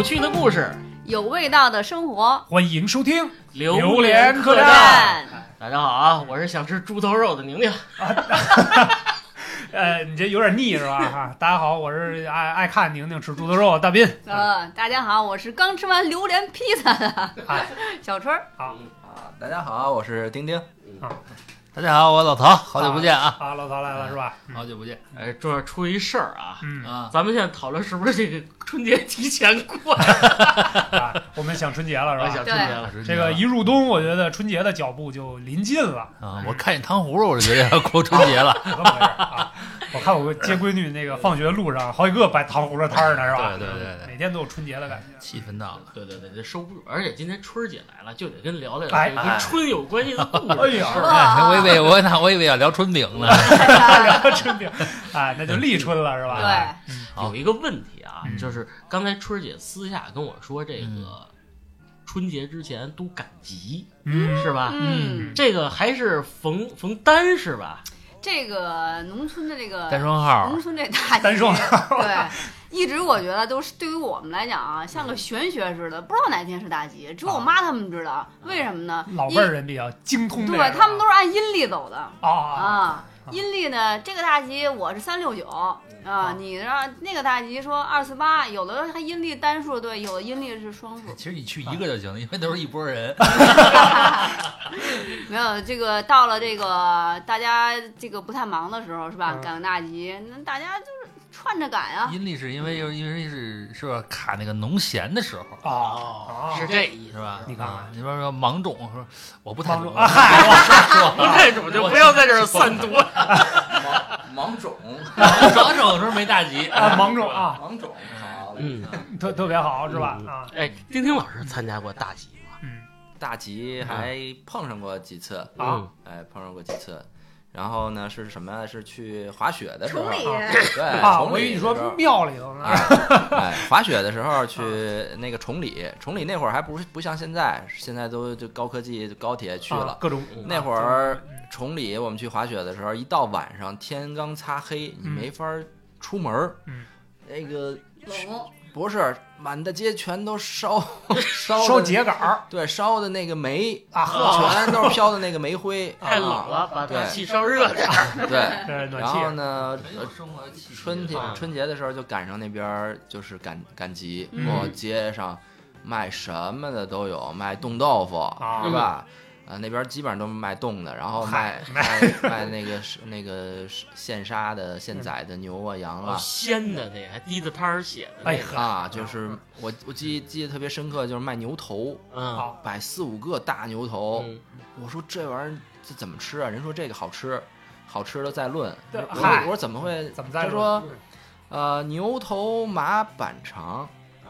有趣的故事，有味道的生活，欢迎收听《榴莲客栈。大家好啊，我是想吃猪头肉的宁宁。呃，你这有点腻是吧？哈，大家好，我是爱爱看宁宁吃猪头肉的大斌。呃，大家好，我是刚吃完榴莲披萨的哎小春儿。好啊，大家好，我是丁丁。大家好，我老曹，好久不见啊，啊，老曹来了是吧？好久不见哎，这儿出一事儿啊，嗯啊！咱们现在讨论是不是这个春节提前过？啊，我们想春节了是吧？想春节了，这个一入冬，我觉得春节的脚步就临近了，啊，我看见糖葫芦，我就觉得要过春节了。怎么回事啊？我看我接闺女那个放学路上，好几个摆糖葫芦摊儿呢，是吧？对对对对，每天都有春节的感觉。气氛到了。对对对，这收不住。而且今天春儿姐来了，就得跟聊聊哎这个跟春有关系的故事。哎呀以为我那我以为要聊春饼呢。聊春饼，啊，那就立春了是吧？对，有一个问题啊，嗯。就是刚才春儿姐私下跟我说，这嗯。个春节之前都赶集嗯，是吧？嗯，这个还是逢逢单是吧？这个农村的这个单双号。农，村这大单双号。对，一直我觉得都是对于我们来讲啊，像个玄学似的，不知道哪天是大吉，只有我妈他们知道。为什么呢？老辈儿人比较精通，对他们都是按阴历走的啊啊。阴历呢，这个大吉我是三六九啊，你让那个大吉说二四八，有的还阴历单数对，有的阴历是双数。其实你去一个就行了，因为都是一拨人。没有这个到了这个大家这个不太忙的时候是吧？嗯赶个大吉，那大家就是串着赶啊。阴历是因为就是因为是是吧？卡那个农闲的时候。啊啊，是这意思。是吧？你看看啊你说说芒种，说我不太懂芒种啊，嗨，不太懂就不要在这儿散读。芒种，芒种的时候没大吉啊，芒种啊，芒种，好。嗯，特特别好是吧？嗯啊，哎，丁丁老师参加过大集吗？嗯大吉还碰上过几次，啊，哎，碰上过几次。然后呢，是什么？是去滑雪的时候，崇礼对，啊，崇我以为你说庙里头呢，哎，哎，滑雪的时候去那个崇礼，崇礼那会儿还不是不像现在，现在都就高科技高铁去了。啊各种那会儿崇礼我们去滑雪的时候，一到晚上天刚擦黑，你嗯没法出门儿。嗯那个冷不是满大街全都烧 烧烧秸秆儿对，烧的那个煤啊，全都是飘的那个煤灰，太冷啊。了，把 对暖气烧热点儿。对，然后，呢，春天啊春节的时候就赶上那边儿就是赶赶集，嗯我街上卖什么的都有，卖冻豆腐啊是吧？啊，那边基本上都是卖冻的，然后卖卖卖那个是那个现杀的、现宰的牛啊、羊哦，啊。鲜的那还滴着汤儿写的那哎个，啊，就是我我记记得特别深刻，就是卖牛头，嗯摆四五个大牛头，嗯我说这玩意儿这怎么吃啊？人说这个好吃，好吃的再论。对我说嗨我说怎么会？怎么在这他说呃牛头马板肠，啊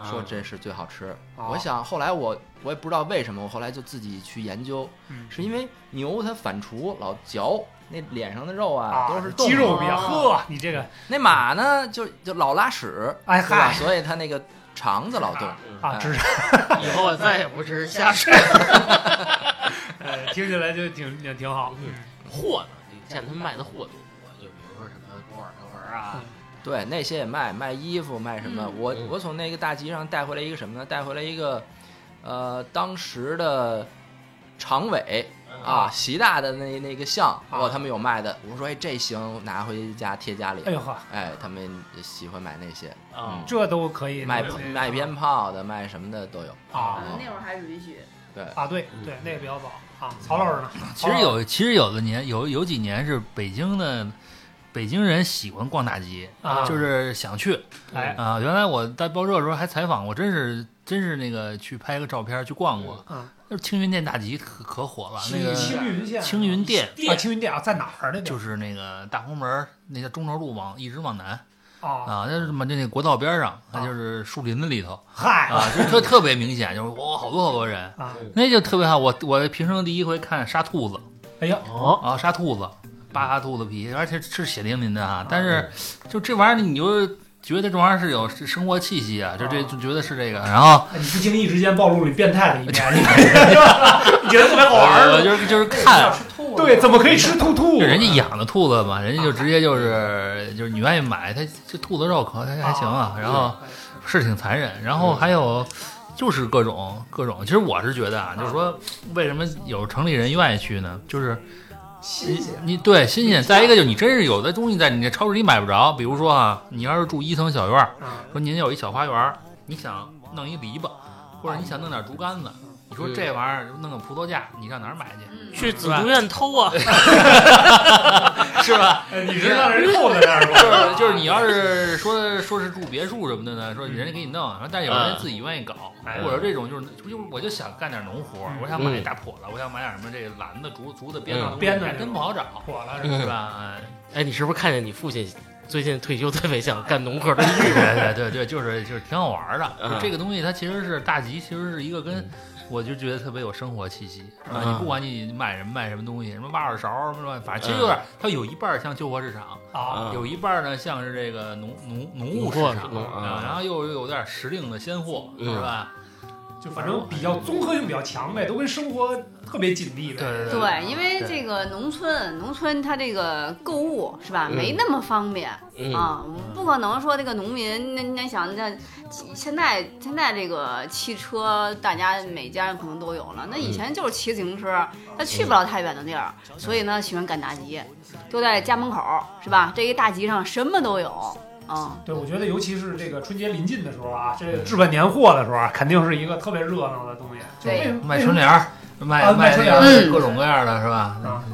说这是最好吃。哦我想后来我我也不知道为什么，我后来就自己去研究，嗯是因为牛它反刍老嚼。那脸上的肉啊，啊都是冻的肌肉比较哦呵，你这个那马呢，就就老拉屎，哎对吧？嗨所以它那个肠子老动。啊，哎只是以后我再也不吃 虾水呃，听起来就挺挺挺好，嗯货呢。你见他们卖的货多，就比如说什么锅碗瓢盆啊，对，那些也卖，卖衣服，卖什么？嗯我嗯我从那个大集上带回来一个什么呢？带回来一个，呃，当时的常委啊，习大的那那个像，哦，他们有卖的。我说，哎，这行，拿回家贴家里哎。呦呵，哎，他们喜欢买那些，啊嗯，这都可以卖那个卖鞭炮的，卖什么的都有。啊那会儿还允许。对，啊，对对，那个比较早啊。曹老师呢？其实有，其实有的年有有几年是北京的北京人喜欢逛大集，啊。就是想去。哎。啊。原来我在报社的时候还采访过，真是真是那个去拍个照片去逛过，嗯，就是青云店大集可可火了，那个青云县青云店。啊，青云店啊，在哪儿呢？就是那个大红门那个中轴路往一直往南。啊，啊，那是什么那那国道边上，那就是树林子里头。嗨。啊，就特特别明显，就是哇好多好多人，啊，那就特别好。我我平生第一回看杀兔子。哎呀，哦，啊，杀兔子，扒兔子皮，而且是血淋淋的啊。但是就这玩意儿，你就觉得这玩意儿是有生活气息啊，就这就觉得是这个。然后哎你不经意之间暴露了你变态的一面，你你觉得特别好玩儿？我就是就是看对，怎么可以吃兔兔？人家养的兔子嘛，人家就直接就是就是你愿意买，它这兔子肉可还还行啊。然后是挺残忍。然后还有就是各种各种，其实我是觉得啊，就是说为什么有城里人愿意去呢？就是新鲜。你对新鲜，再一个就是你真是有的东西在你这超市里买不着，比如说啊，你要是住一层小院儿，啊，说您有一小花园儿，你想弄一篱笆，或者你想弄点竹竿子，你说这玩意儿弄个葡萄架，你上哪儿买去？嗯去紫竹院偷啊！是吧？哎你是让人扣在那儿就吧？是就是你要是说说是住别墅什么的呢，说人家给你弄，但是有人自己愿意搞，哎或者这种就是就我就想干点农活，我想买一大笸子，我想买点什么这个篮子、竹竹子编的，编的真不好找，破了是吧？哎哎，你是不是看见你父亲最近退休特别想干农活的欲对？对对对，就是就是挺好玩的。嗯这个东西它其实是大吉，其实是一个跟。我就觉得特别有生活气息啊！嗯。你不管你买什么卖什么东西，什么挖耳勺什么，反正其实有点，它有一半像旧货市场，有一半儿呢像是这个农农农务市场啊，然后又有点时令的鲜货，嗯。是吧？就反正比较综合性比较强呗，都跟生活特别紧密的。对对对，因为这个农村，农村它这个购物是吧，嗯没那么方便嗯啊，不可能说这个农民，那那想那现在现在这个汽车，大家每家可能都有了，那以前就是骑自行车，他去不了太远的地儿，所以呢喜欢赶大集，就在家门口是吧？这一大集上什么都有啊。对，我觉得尤其是这个春节临近的时候啊，这个置办年货的时候啊，肯定是一个特别热闹的东西。就卖春联儿，卖啊卖春联儿各种各样的是吧？啊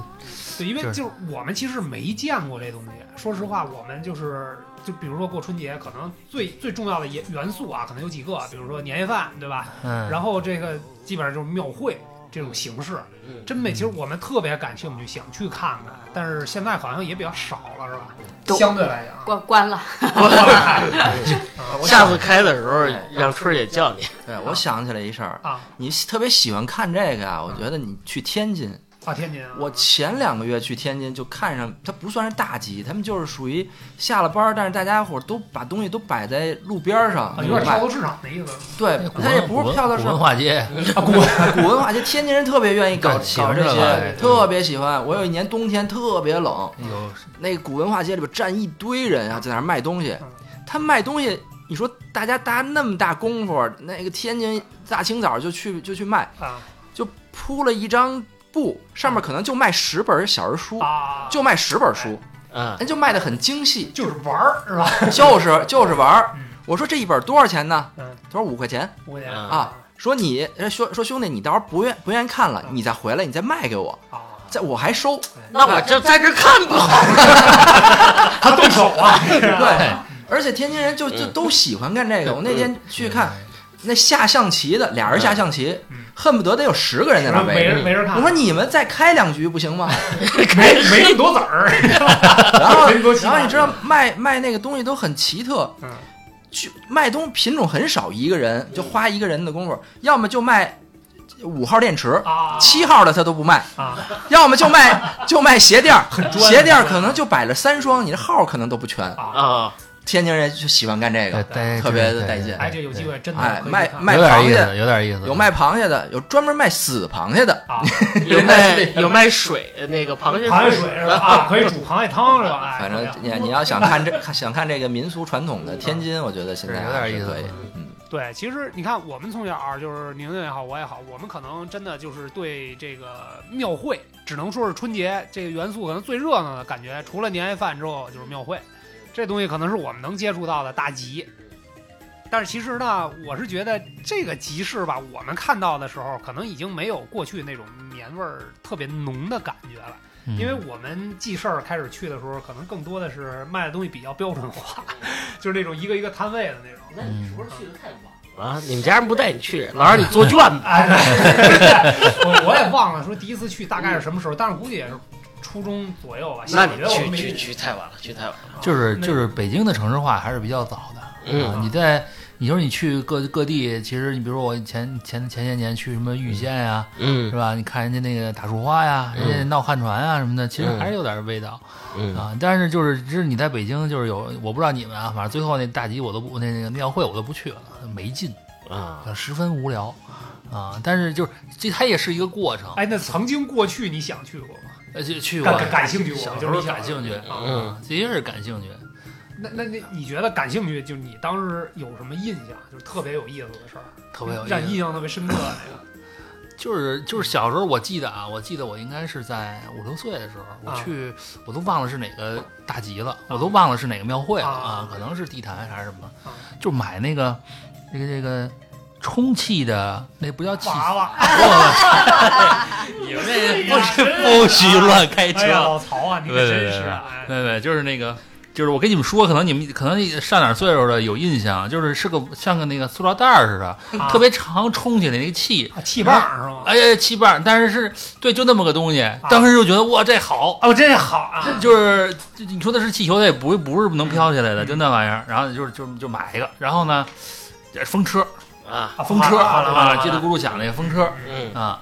对，因为就是就是我们其实没见过这东西。说实话，我们就是就比如说过春节，可能最最重要的元元素啊，可能有几个，比如说年夜饭，对吧？嗯，然后这个基本上就是庙会这种形式。嗯。真美，其实我们特别感兴趣，想去看看，但是现在好像也比较少了，是吧？都相对来讲，关关了，下次开的时候让春儿姐叫你。对，我想起来一事儿，啊。你特别喜欢看这个啊，我觉得你去天津，啊，天津啊，我前两个月去天津就看上，它不算是大集，他们就是属于下了班，但是大家伙儿都把东西都摆在路边上啊有点跳卖。蚤市场的意思对，古它也不是跳蚤市古文，化街，啊，古 古文化街，天津人特别愿意搞搞这欢这个些，特别喜欢。我有一年冬天特别冷，有那个古文化街里边站一堆人啊，在那儿卖东西嗯。他卖东西，你说大家搭那么大功夫，那个天津大清早就去就去卖，啊就铺了一张布，上面可能就卖十本小人书，啊，就卖十本书，嗯，人就卖的很精细，就是玩儿是吧？就是就是玩儿嗯。我说这一本多少钱呢？嗯，他说五块钱五块钱嗯啊。说你呃说说兄弟，你到时候不愿不愿意看了，你再回来，你再卖给我，啊，再我还收。那我就在这看不好。他动手啊，对，而且天津人就就嗯都喜欢干这个。我那天去看那下象棋的，俩人下象棋嗯，恨不得得有十个人在那没围。人没人看，我说你们再开两局不行吗？没没那么多子儿，然后 然后你知道卖卖那个东西都很奇特，嗯。就卖东品种很少，一个人就花一个人的功夫，要么就卖五号电池，啊，七号的他都不卖，啊，要么就卖就卖鞋垫儿，鞋垫儿可能就摆了三双，你的号可能都不全。天津人就喜欢干这个，特别的带劲。哎，这有机会真的哎卖卖螃蟹思，有点意思。有卖螃蟹的，有专门卖死螃蟹的，啊，有卖有卖水那个螃蟹螃蟹水 是吧？啊，可以煮螃蟹汤是吧？哎，反正你你要想看这想看这个民俗传统的天津，我觉得现在有点意思。嗯，对，其实你看，我们从小就是宁宁也好，我也好，我们可能真的就是对这个庙会，只能说是春节这个元素可能最热闹的感觉，除了年夜饭之后就是庙会，这东西可能是我们能接触到的大集。但是其实呢，我是觉得这个集市吧，我们看到的时候，可能已经没有过去那种年味儿特别浓的感觉了。嗯因为我们记事儿开始去的时候，可能更多的是卖的东西比较标准化，就是那种一个一个摊位的那种。那你是不是去的太晚了？你们家人不带你去，老让你做卷子。哎，我我也忘了说第一次去大概是什么时候，但是估计也是初中左右吧。那你去去去太晚了，去太晚了。就是就是北京的城市化还是比较早的。嗯啊，你在你说你去各各地，其实你比如说我前前前些年去什么玉县呀，嗯是吧？你看人家那个打树花呀，人家闹旱船啊什么的，其实还是有点味道嗯啊。但是就是就是你在北京就是有，我不知道你们啊，反正最后那大集我都不那那个庙会我都不去了，没劲，啊，十分无聊啊。但是就是这它也是一个过程，哎，那曾经过去你想去过吗？呃，就去过感兴趣？小时候就是感兴趣，啊嗯啊，的确是感兴趣。那那那你觉得感兴趣？就是你当时有什么印象？就是特别有意思的事儿，特别有意思让你印象特别深刻的那个。就是就是小时候，我记得啊，我记得我应该是在五六岁的时候，我啊去，我都忘了是哪个大集了，我都忘了是哪个庙会了啊啊，可能是地坛还是什么啊，就买那个那个这个充气的，那不叫气，娃娃，你们这不是不许乱开车，老曹啊，你可真是对对，就是那个。就是我跟你们说，可能你们可能上点岁数的有印象，就是是个像个那个塑料袋儿似的，啊特别长，充起来那个气，啊气棒是吗？哎呀，气棒，但是是对，就那么个东西。当时就觉得哇，这好，哦，这好啊！就是你说的是气球，它也不不是能飘起来的，就那玩意儿。然后就是就就买一个，然后呢，风车啊，啊风车啊，叽里咕噜响那个风车嗯，啊。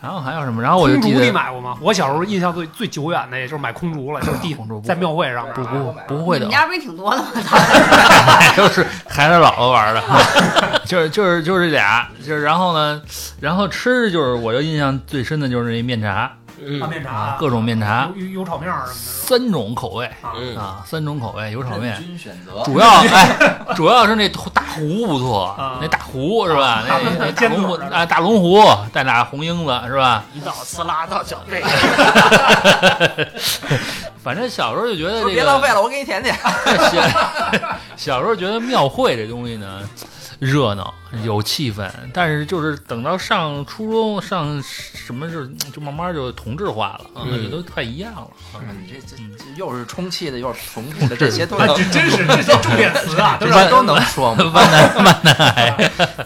然后还有什么？然后我就空竹你记得买过吗？我小时候印象最最久远的，也就是买空竹了，就是地空竹在庙会上面不啊不不会的你们，家不是挺多的吗？就是孩子姥姥玩的，就是就是就是这俩，就是然后呢，然后吃就是我就印象最深的就是那面茶嗯大面茶啊，各种面茶，油油油炒面什么三种口味啊嗯啊，三种口味油炒面。均选择。主要哎，主要是那大壶不错啊，那大壶是吧？那那大龙啊，大龙壶带俩红缨子是吧？一到呲啦到脚背，反正小时候就觉得这个别浪费了，我给你舔舔。小小时候觉得庙会这东西呢，热闹有气氛，但是就是等到上初中上什么就就慢慢就同质化了，啊，嗯也都快一样了。啊你这这这又是充气的，又是重复的，这些都啊，能这真是这些重点词啊，都这是些都能说吗？万南万南海，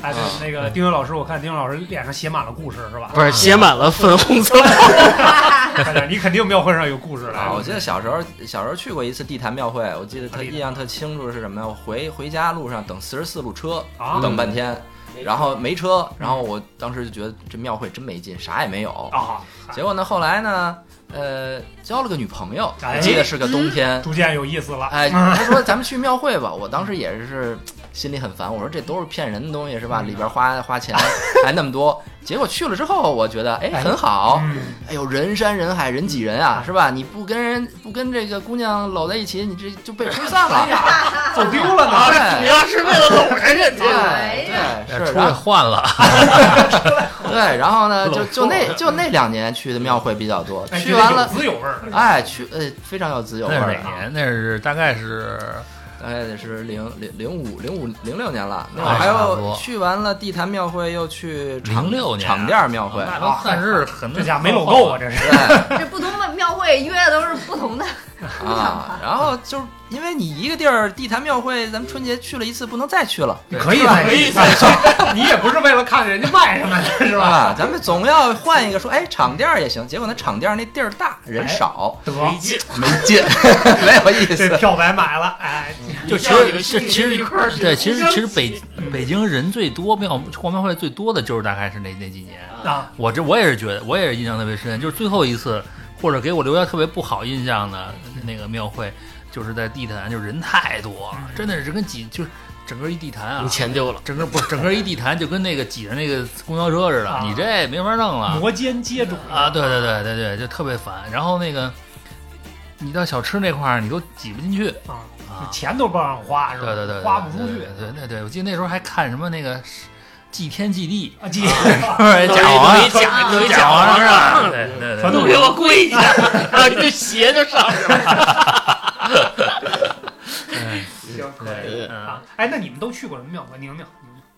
哎，对，那个丁勇老师，我看丁勇老师脸上写满了故事，是吧？不是写满了粉红色。你肯定庙会上有故事啊，来。我记得小时候小时候去过一次地坛庙会，我记得他印象特清楚是什么呀？我回回家路上等四十四路车，啊等半天，然后没车，然后我当时就觉得这庙会真没劲，啥也没有。啊，结果呢，后来呢，呃，交了个女朋友，哎我记得是个冬天。逐渐有意思了。哎，他说咱们去庙会吧，我当时也是心里很烦，我说这都是骗人的东西是吧？里边花花钱还那么多，结果去了之后，我觉得哎哎很好，嗯，哎呦人山人海人挤人啊，是吧？你不跟人不跟这个姑娘搂在一起，你这就被吹散了。走丢了呢。对主要是为了搂人家，对是，然后来换了，对，然后呢，就就那就那两年去的庙会比较多，哎去完了有，滋有味儿。哎，去呃非常有滋有味那儿的啊。是哪年？那是大概是大概得是零零零五零五零六年了，那会哎儿还有去完了地坛庙会，又去长六年场店庙会，那都算是很这家没搂够啊，这是。这不同的庙会约的都是不同的。啊，然后就是因为你一个地儿地坛庙会，咱们春节去了一次，不能再去了，可以可以，你也不是为了看人家卖什么的，是吧？啊，咱们总要换一个说，哎，场店儿也行。结果那场店儿那地儿大，人少，得，没劲。没劲，没有意思。这票白买了，哎，就其实这其实一块儿去对，其实其实北北京人最多庙逛庙会最多的就是大概是那那几年。啊，我这我也是觉得，我也是印象特别深，就是最后一次或者给我留下特别不好印象的那个庙会，就是在地坛，就是人太多，真的是跟挤就是整个一地坛啊你，钱丢了，整个不是整个一地坛就跟那个挤着那个公交车似的，啊你这没法弄了摩肩接踵啊！对对对对对，就特别烦。然后那个你到小吃那块儿，你都挤不进去啊，啊。钱都不让花，是吧？对对对，花不出去对对对对，我记得那时候还看什么那个祭天祭地，啊，记 是不是假皇弄一假假皇皇上？对对对都给我跪下，然后你这鞋就上去了。行，可以啊。哎，那你们都去过什么庙吗？宁宁，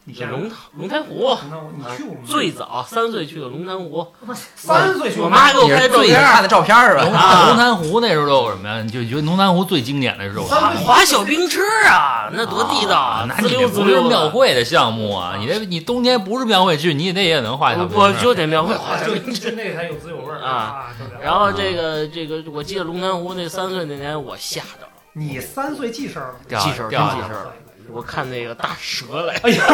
你你先龙龙潭湖，龙潭湖，你去过吗？最早三岁去的龙潭湖，三岁去过我妈给我拍照片看的照片是吧？啊龙潭湖那时候都有什么呀？你就觉得龙潭湖最经典的是滑我。滑小冰车啊，那多地道啊！那滋你不是溜庙会的项目啊！你这你冬天不是庙会去，你那也能滑小冰我就得庙会滑小就冰车。就那才有滋有味儿啊然后这个这个，我记得龙潭湖那三岁那年，我吓着了，你三岁记事儿了，记事儿真记事儿了。我看那个大蛇来，哎呀，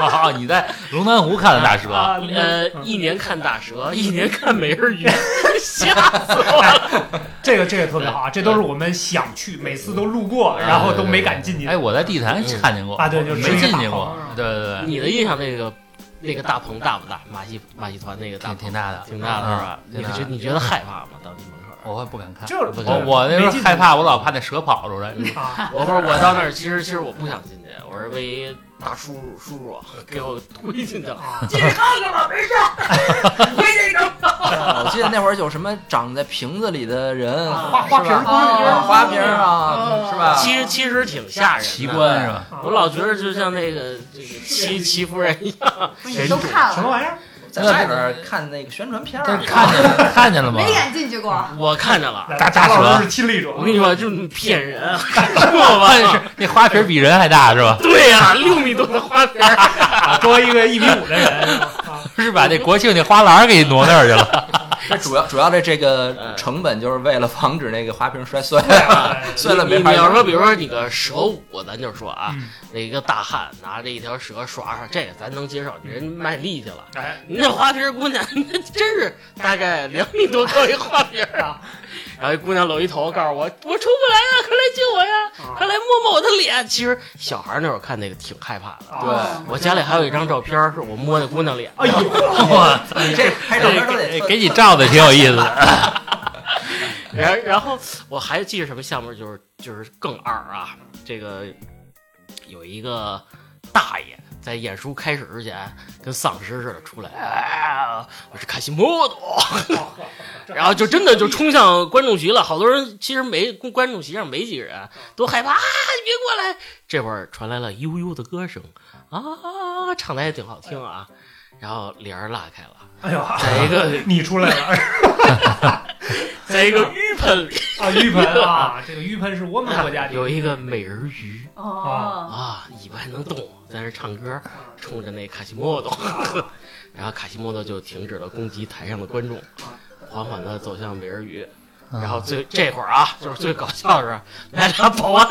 啊！你在龙潭湖看的大蛇，啊呃，一年看大蛇，一年看美人鱼，吓死我了。这个这个特别好啊，这都是我们想去，每次都路过，然后都没敢进去。哎，我在地坛看见过啊对就是没进去过。对对对，你的印象那个那个大棚大不大？马戏马戏团那个大棚挺挺大的，挺大的是吧？你觉你觉得害怕吗？到你门口我还不敢看。就是我我那时候害怕，我老怕那蛇跑出来。啊，我不是我到那儿，其实其实我不想进去，我是为一大叔叔叔叔给我推进去了。啊进去看看吧，没事儿，回去整。我记得那会儿有什么长在瓶子里的人，啊花花瓶儿花瓶儿啊花瓶啊，是吧？其实其实挺吓人的。奇观是吧？我老觉得就像那个这个戚戚夫人一样，谁都看了，什么玩意儿？在外边儿看那个宣传片儿，看见了看见了吗？没敢进去过。我看见了。大大蛇是亲历者，我跟你说，就是骗人，我发现是那花瓶比人还大是吧？对呀、六米多的花瓶儿，啊，作为一个一米五的人，是把那国庆那花篮给挪那儿去了。这主要主要的这个嗯成本就是为了防止那个花瓶摔碎，哎 碎了没法用。你你要说，比如说你个蛇舞，咱就说啊，嗯那个大汉拿着一条蛇耍耍，这个咱能接受，人卖力气了。哎，你那花瓶姑娘，那真是大概两米多高一花瓶啊！然后一姑娘搂一头，告诉我我出不来了，快来救我呀！啊快来摸摸我的脸。其实小孩那会儿看那个挺害怕的。啊对我家里还有一张照片，是我摸那姑娘脸。哎呦，哇，你这拍照片都得给给你照的挺有意思的。然然后我还记得什么项目，就是就是更二啊，这个有一个大爷在演出开始之前跟丧尸似的出来，啊，我是卡西莫多，然后就真的就冲向观众席了，好多人其实没观众席上没几个人，都害怕啊，你别过来。这会儿传来了悠悠的歌声啊，唱的也挺好听啊，然后帘儿拉开了，哎呦，在一个 你出来了 在一个浴盆里啊！浴盆啊，这个浴盆是我们国家的 有一个美人鱼。啊，啊，尾巴还能动，在那唱歌，冲着那卡西莫多，然后卡西莫多就停止了攻击台上的观众，缓缓地走向美人鱼。然后最这会儿啊，就是最搞笑的是，来俩保安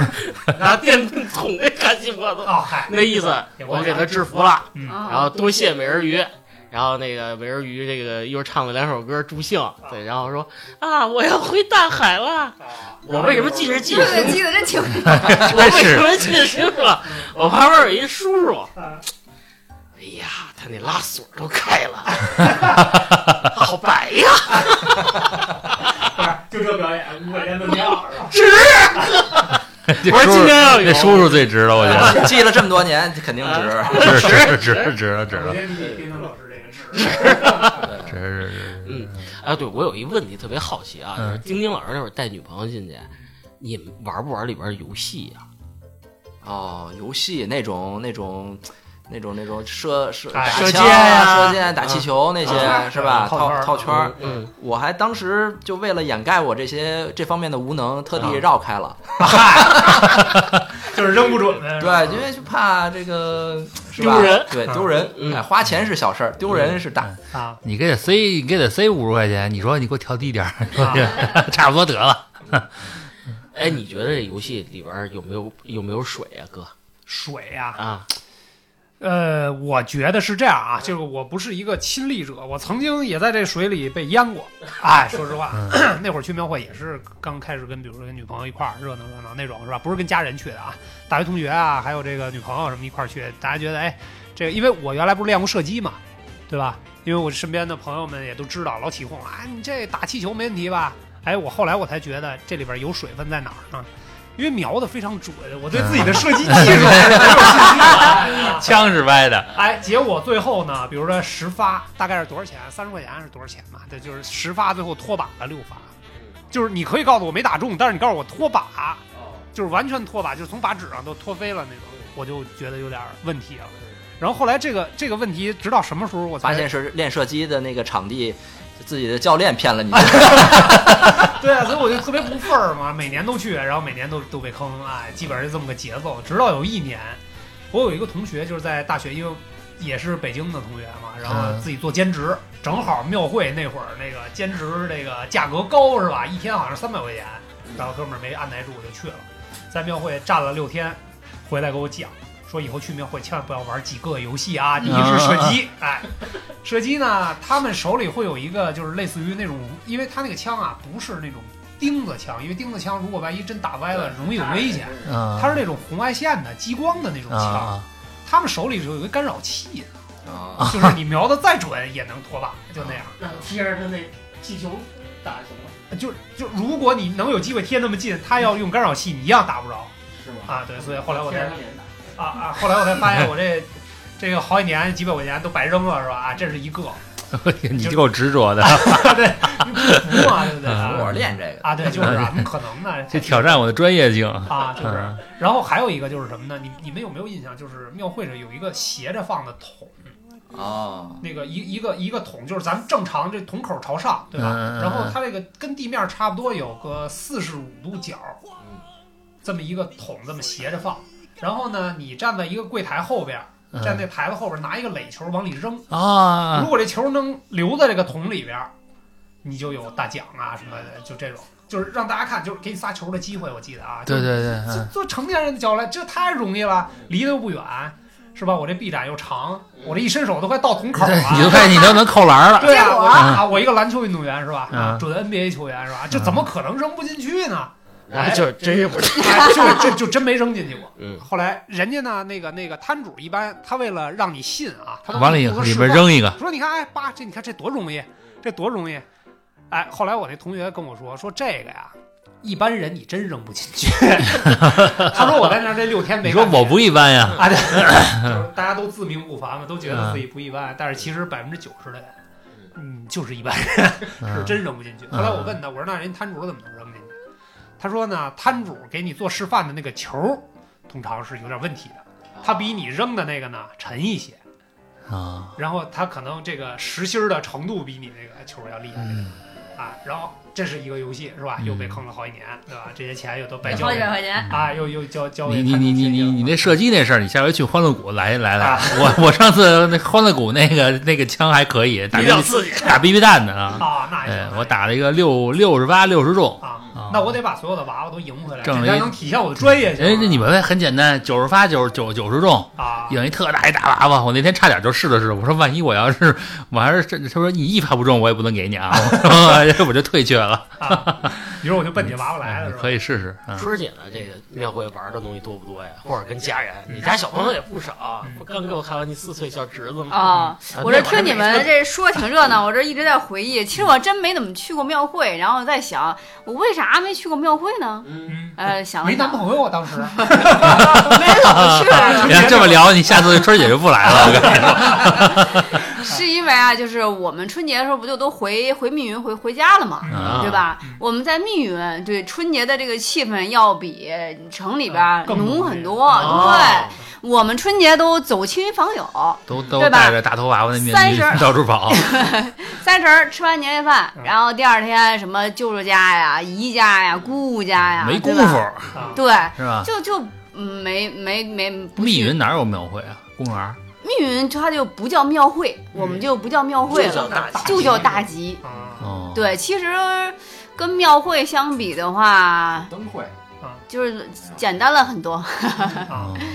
拿电棍捅那卡西莫多，哦，嗨，那意思我给他制服了，嗯然然后多谢美人鱼。然后那个美人鱼这个又唱了两首歌助兴，对，然后说啊我要回大海了。我为什么记着记这着记得真清楚。我为什么记得清楚？我旁边有一叔叔，哎呀，他那拉锁都开了，好白呀！就这表演，五百年的鸟是吧？这 我说今天要有那叔叔最值了，我觉得记了这么多年，肯定值。值值值值了值了首先你给丁老师这个值，值值值。嗯，啊，对我有一问题特别好奇啊，嗯就是丁丁老师那会儿带女朋友进去，你们玩不玩里边游戏呀？哦，游戏那种那种。那种那种射射哎射箭呀射箭、打气球那些啊是吧？套套套圈儿。嗯，我还当时就为了掩盖我这些这方面的无能，特地啊绕开了。就是扔不准呗，对，因为就怕这个丢人对丢人。嗯哎，花钱是小事儿，丢人是大。啊，你给他塞，你给他塞五十块钱，你说你给我调低点儿，差不多得了。哎，你觉得这游戏里边有没有有没有水啊，哥？水呀、啊，呃，我觉得是这样啊，就是我不是一个亲历者，我曾经也在这水里被淹过。哎，说实话，那会儿去庙会也是刚开始跟，比如说跟女朋友一块儿热闹热闹那种，是吧？不是跟家人去的啊，大学同学啊，还有这个女朋友什么一块儿去，大家觉得哎，这个因为我原来不是练过射击嘛，对吧？因为我身边的朋友们也都知道，老起哄啊，你这打气球没问题吧？哎，我后来我才觉得这里边有水分在哪儿呢？因为瞄的非常准，我对自己的射击技术是很有信心的。枪是歪的，哎，结果最后呢，比如说十发，大概是多少钱？三十块钱还是多少钱嘛？这就是十发，最后脱靶了六发。就是你可以告诉我没打中，但是你告诉我脱靶，就是完全脱靶，就是从靶纸上都脱飞了那种，我就觉得有点问题了。然后后来这个这个问题，直到什么时候我才发现是练射击的那个场地，自己的教练骗了你。对啊，所以我就特别不忿儿嘛，每年都去，然后每年都都被坑，哎，基本上就这么个节奏。直到有一年，我有一个同学就是在大学，因为也是北京的同学嘛，然后嗯自己做兼职，正好庙会那会儿那个兼职这个价格高是吧？一天好像三百块钱，然后哥们儿没按耐住我就去了，在庙会站了六天，回来给我讲。说以后去庙会千万不要玩几个游戏啊！第一是射击，哎，射击呢，他们手里会有一个就是类似于那种，因为他那个枪啊不是那种钉子枪，因为钉子枪如果万一真打歪了，容易有危险。嗯，它是那种红外线的激光的那种枪，啊，他们手里是有一个干扰器就是你瞄的再准也能脱靶，就那样。那贴着他那气球打行吗？就就如果你能有机会贴那么近，他要用干扰器，你一样打不着是吗？啊。对，所以后来我才。啊啊，后来我才发现我这这个好几年几百块钱都白扔了是吧？啊，这是一个，你够执着的，对，你不服嘛，对不对？啊 我练这个，啊，对，就是啊，怎么可能呢？这挑战我的专业性。啊，就是。嗯然后还有一个就是什么呢？你你们有没有印象？就是庙会上有一个斜着放的桶，哦，那个一一个一个桶，就是咱们正常这桶口朝上，对吧？然后它这个跟地面差不多有个四十五度角，嗯这么一个桶这么斜着放。然后呢，你站在一个柜台后边，嗯站在台子后边拿一个垒球往里扔，啊如，果这球能留在这个桶里边，你就有大奖啊什么的，就这种，就是让大家看，就是给你仨球的机会。我记得啊，对对对，做成年人的角度来，这太容易了，离得又不远，是吧？我这臂展又长，我这一伸手都快到桶口了。你都快你都能扣篮了。对啊，我啊，我一个篮球运动员是吧？准 NBA 球员是吧？这怎么可能扔不进去呢？哎，就是真是不是。哎，就这 就真没扔进去过。嗯，后来人家呢，那个那个摊主一般他为了让你信啊，他都往里里负责示范边扔一个，说你看，哎，爸，这你看这多容易，这多容易。哎，后来我那同学跟我说，说这个呀，一般人你真扔不进去。他说我在那这六天没干你说我不一般呀。啊，对，就是大家都自命不凡嘛，都觉得自己不一般，但是其实百分之九十的人，嗯，就是一般人，是嗯真扔不进去。嗯后来我问他，我说那人摊主怎么？他说呢，摊主给你做示范的那个球，通常是有点问题的，它比你扔的那个呢沉一些。啊，然后它可能这个实心儿的程度比你那个球要厉害点、嗯啊。然后这是一个游戏是吧？嗯又被坑了好几年，对吧？这些钱又都白交好几给百块钱。啊，又又交交给你你你你你你那射击那事儿，你下回去欢乐谷来来来啊。我我上次那欢乐谷那个那个枪还可以，打比较刺激。打 BB 弹的啊。啊，那也哎行，我打了一个六六十八六十中。啊啊，那我得把所有的娃娃都赢回来，这挣了一才能体现我的专业性。哎，那你们很简单，九十发九十九九十中，啊，赢一特大一大娃娃。我那天差点就试了试，我说万一我要是我还是这，他说你一发不中，我也不能给你啊，我说 我就退却了。啊，你说我就奔你娃娃来了是吧？可以试试啊。春儿姐呢，这个庙会玩的东西多不多呀？或者跟家人，你家小朋友也不少。不刚给我看完你四岁小侄子吗？啊，我这听你们这说挺热闹，我这一直在回忆。其实我真没怎么去过庙会，然后在想，我为啥没去过庙会呢？嗯，嗯，呃，想没男，朋友啊，当时 没怎么去。你要这么聊，你下次春儿姐就不来了。我跟你说，是因为啊，就是我们春节的时候不就都回回密云回回家了嘛，啊。对吧？我们在密云，对春节的这个气氛要比城里边浓很多。哦。对，我们春节都走亲访友，都都对吧？带着大头娃娃的面具三十 到处跑。三十儿吃完年夜饭，嗯。然后第二天什么舅舅家呀、姨家呀、姑姑家呀，没工夫。啊，对，是吧？就就嗯没没没密云哪有庙会啊？公园儿密云它就不叫庙会，我们就不叫庙会了，就叫大吉就叫大吉。啊哦，对，其实跟庙会相比的话，灯会，就是简单了很多。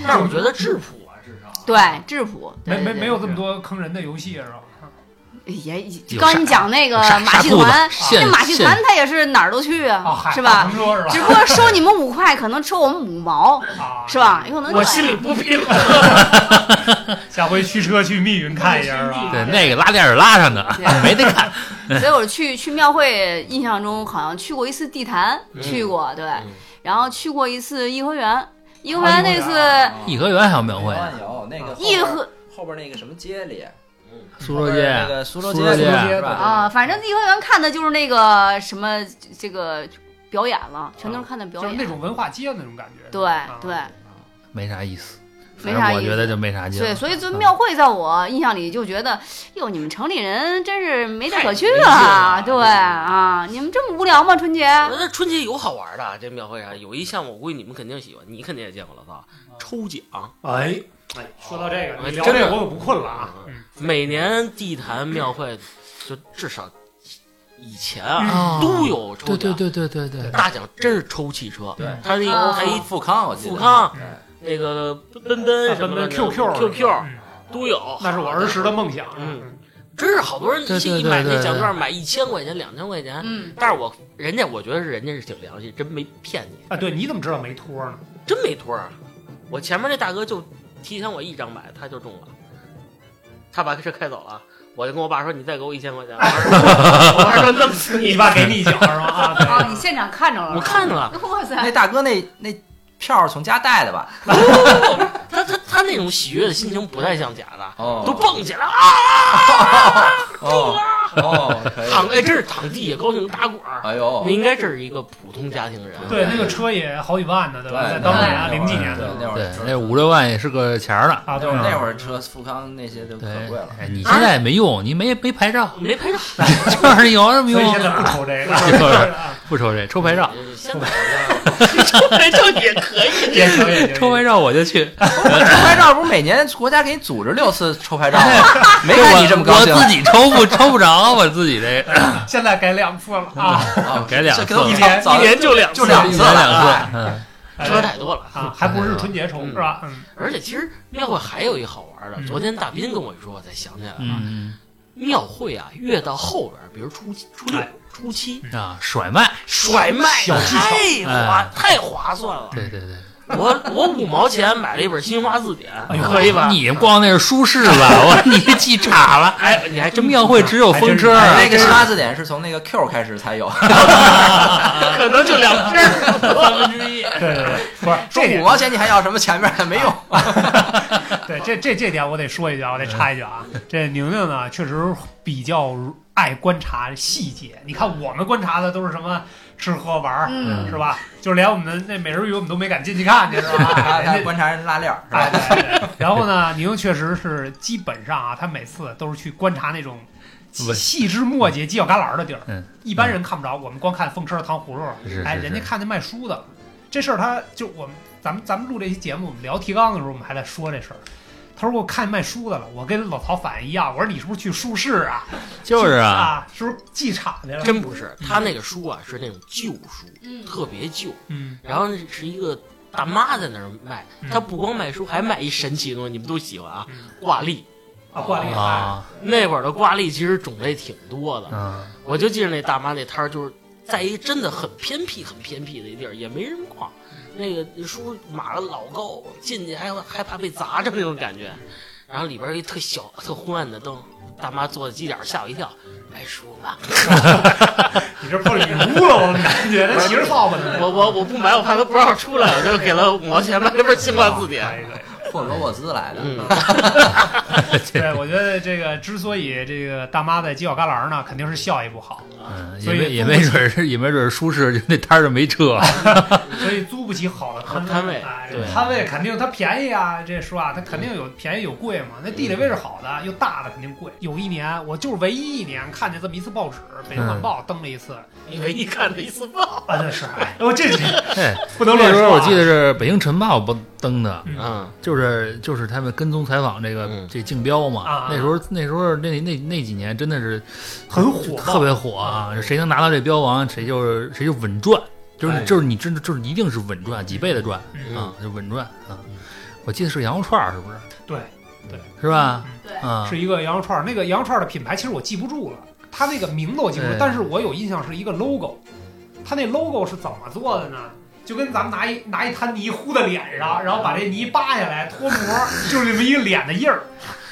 但是我觉得质朴啊，至少。对，质朴，没没没有这么多坑人的游戏是吧？也有刚你讲那个马戏团，现那马戏团他也是哪儿都去啊，是吧？？只不过收你们五块，可能收我们五毛，啊，是吧？有可能我心里不平衡。下回驱车去密云看一下是吧？对，那个拉链是拉上的，没得看。所以我去去庙会，印象中好像去过一次地坛，嗯去过对，嗯然后去过一次颐和园，颐和啊园那次颐和园还有庙会啊，有那个颐和后边那个什么街里，苏州街，个苏州苏州街？啊，反正颐和园看的就是那个什么这个表演了，全都是看的表演。就是那种文化街那种感觉。对啊对没啥意思。没啥意思我觉得就没啥劲。对，所以这庙会在我印象里就觉得，哟，你们城里人真是没地可去了。对啊，你们这么无聊吗？春节？那春节有好玩的，这庙会上有一项，我估计你们肯定喜欢，你肯定也见过了，吧？抽奖。哎哎，说到这个，哎你聊这真的个。我可不困了啊。嗯。每年地坛庙会，就至少以前啊哦都有抽奖。对对对对对对，大奖真是抽汽车，对。他那啊个他一富康，我记得。富康。嗯。那个奔奔啊什么的 QQ QQ 嗯。都有，那是我儿时的梦想。嗯，真是好多人对对一一买那奖券买一千块钱两千块钱，嗯，但是我人家我觉得是人家是挺良心，真没骗你，啊，对，你怎么知道没托呢？真没托啊。我前面那大哥就提前我一张买，他就中了，他把车开走了，我就跟我爸说：“你再给我一千块钱。” 我爸说：“弄死你你！”爸给你一脚是吧？啊，哦，你现场看着了？我看着了，哇塞，那大哥那那票儿从家带的吧？他他他那种喜悦的心情不太像假的，哦都蹦起来啊！哦哦，可以。躺哎，这是躺地下高兴打滚儿。哎呦那，应该这是一个普通家庭人。对，那个车也好几万呢，对吧？在对当年啊，那零几年的那会对儿，那五六万也是个钱儿了。啊，对那会儿车富康那些都可贵了，。哎，你现在也没用，你没没牌照，没牌照，就是有什么用不抽这个，不抽这，抽牌照，抽牌照也可以。也可以，抽牌照我就去。抽牌照不是每年国家给你组织六次抽牌照吗？没看你这么高兴我。自己抽不抽不着，我自己这 现在改两次了啊，啊改两次一年一年就两次就两次了，一年两哎次，嗯，车太多了。啊，还不是春节抽嗯是吧？嗯，而且其实庙会还有一好玩的，昨天大斌跟我一说，我才想起来了。嗯庙会啊，越到后边，比如初七初六哎、初七，嗯啊，甩卖，甩卖小技巧太划哎。太划算了。对对对，我我五毛钱买了一本新华字典哎，呦可以吧？你逛那是舒适吧？我 你记岔了。哎，你还真这庙会只有风车，还那个新华字典是从那个 Q 开始才有，可能就两篇儿。三分之一。对对对，不是说点五毛钱你还要什么前面的没用。对，这这这点我得说一句啊，我得插一句啊，这宁宁呢确实比较爱观察细节。你看我们观察的都是什么吃喝玩儿，嗯是吧？就连我们那美人鱼我们都没敢进去看去，是吧？他人家观察人拉链儿是哎，吧？对对对然后呢，宁确实是基本上啊，他每次都是去观察那种细枝末节、犄角旮旯的地儿。嗯，一般人看不着，我们光看风车、糖葫芦。哎，是是是人家看见卖书的，这事儿他就我们咱们咱们录这期节目，我们聊提纲的时候，我们还在说这事儿。他说我看卖书的了，我跟老曹反应一样，我说你是不是去书市啊？就是啊，啊，是不是寄场去了？真不是，他那个书啊是那种旧书，嗯特别旧。嗯，然后是一个大妈在那儿卖，嗯她不光卖书，还卖一神奇的东西，你们都喜欢啊嗯，挂历。啊，挂历啊，那会儿的挂历其实种类挺多的，嗯，我就记着那大妈那摊儿就是在一真的很偏僻、很偏僻的一地儿，也没人逛。那个书码的老高，进去还害怕被砸着那种感觉。然后里边有一特小、特昏暗的灯，大妈坐在机点儿吓我一跳，买书吧。你这破礼物了，我感觉他骑着扫把呢？我我我不买，我怕他不让我出来，我就给了五毛钱买了本新华字典。霍格沃兹来的，嗯，对，我觉得这个之所以这个大妈在犄角旮旯呢，肯定是效益不好，嗯，所以也没也没准是也没准儿舒适，就那摊儿就没车。所以租不起好的摊摊位摊位肯定它便宜啊，这说啊？它肯定有便宜有贵嘛。那地理位置好的又大的肯定贵。有一年我就是唯一一年看见这么一次报纸，《北京晚报》登了一次，你唯一看的一次报，啊，那是哎，我这 不能乱说我记得是《北京晨报》不登的，嗯，就是就是他们跟踪采访这个嗯这竞标嘛啊。那时候那时候那那那几年真的是很火，特别火啊！谁能拿到这标王，谁就是谁就稳赚，就是哎就是你真的就是一定是稳赚，几倍的赚嗯啊，就稳赚啊！我记得是羊肉串儿，是不是？对对，是吧？对，啊，是一个羊肉串儿。那个羊肉串儿的品牌其实我记不住了，它那个名字我记不住，但是我有印象是一个 logo。它那 logo 是怎么做的呢？就跟咱们拿一拿一滩泥糊在脸上，然后把这泥扒下来脱膜，就是这么一个脸的印儿。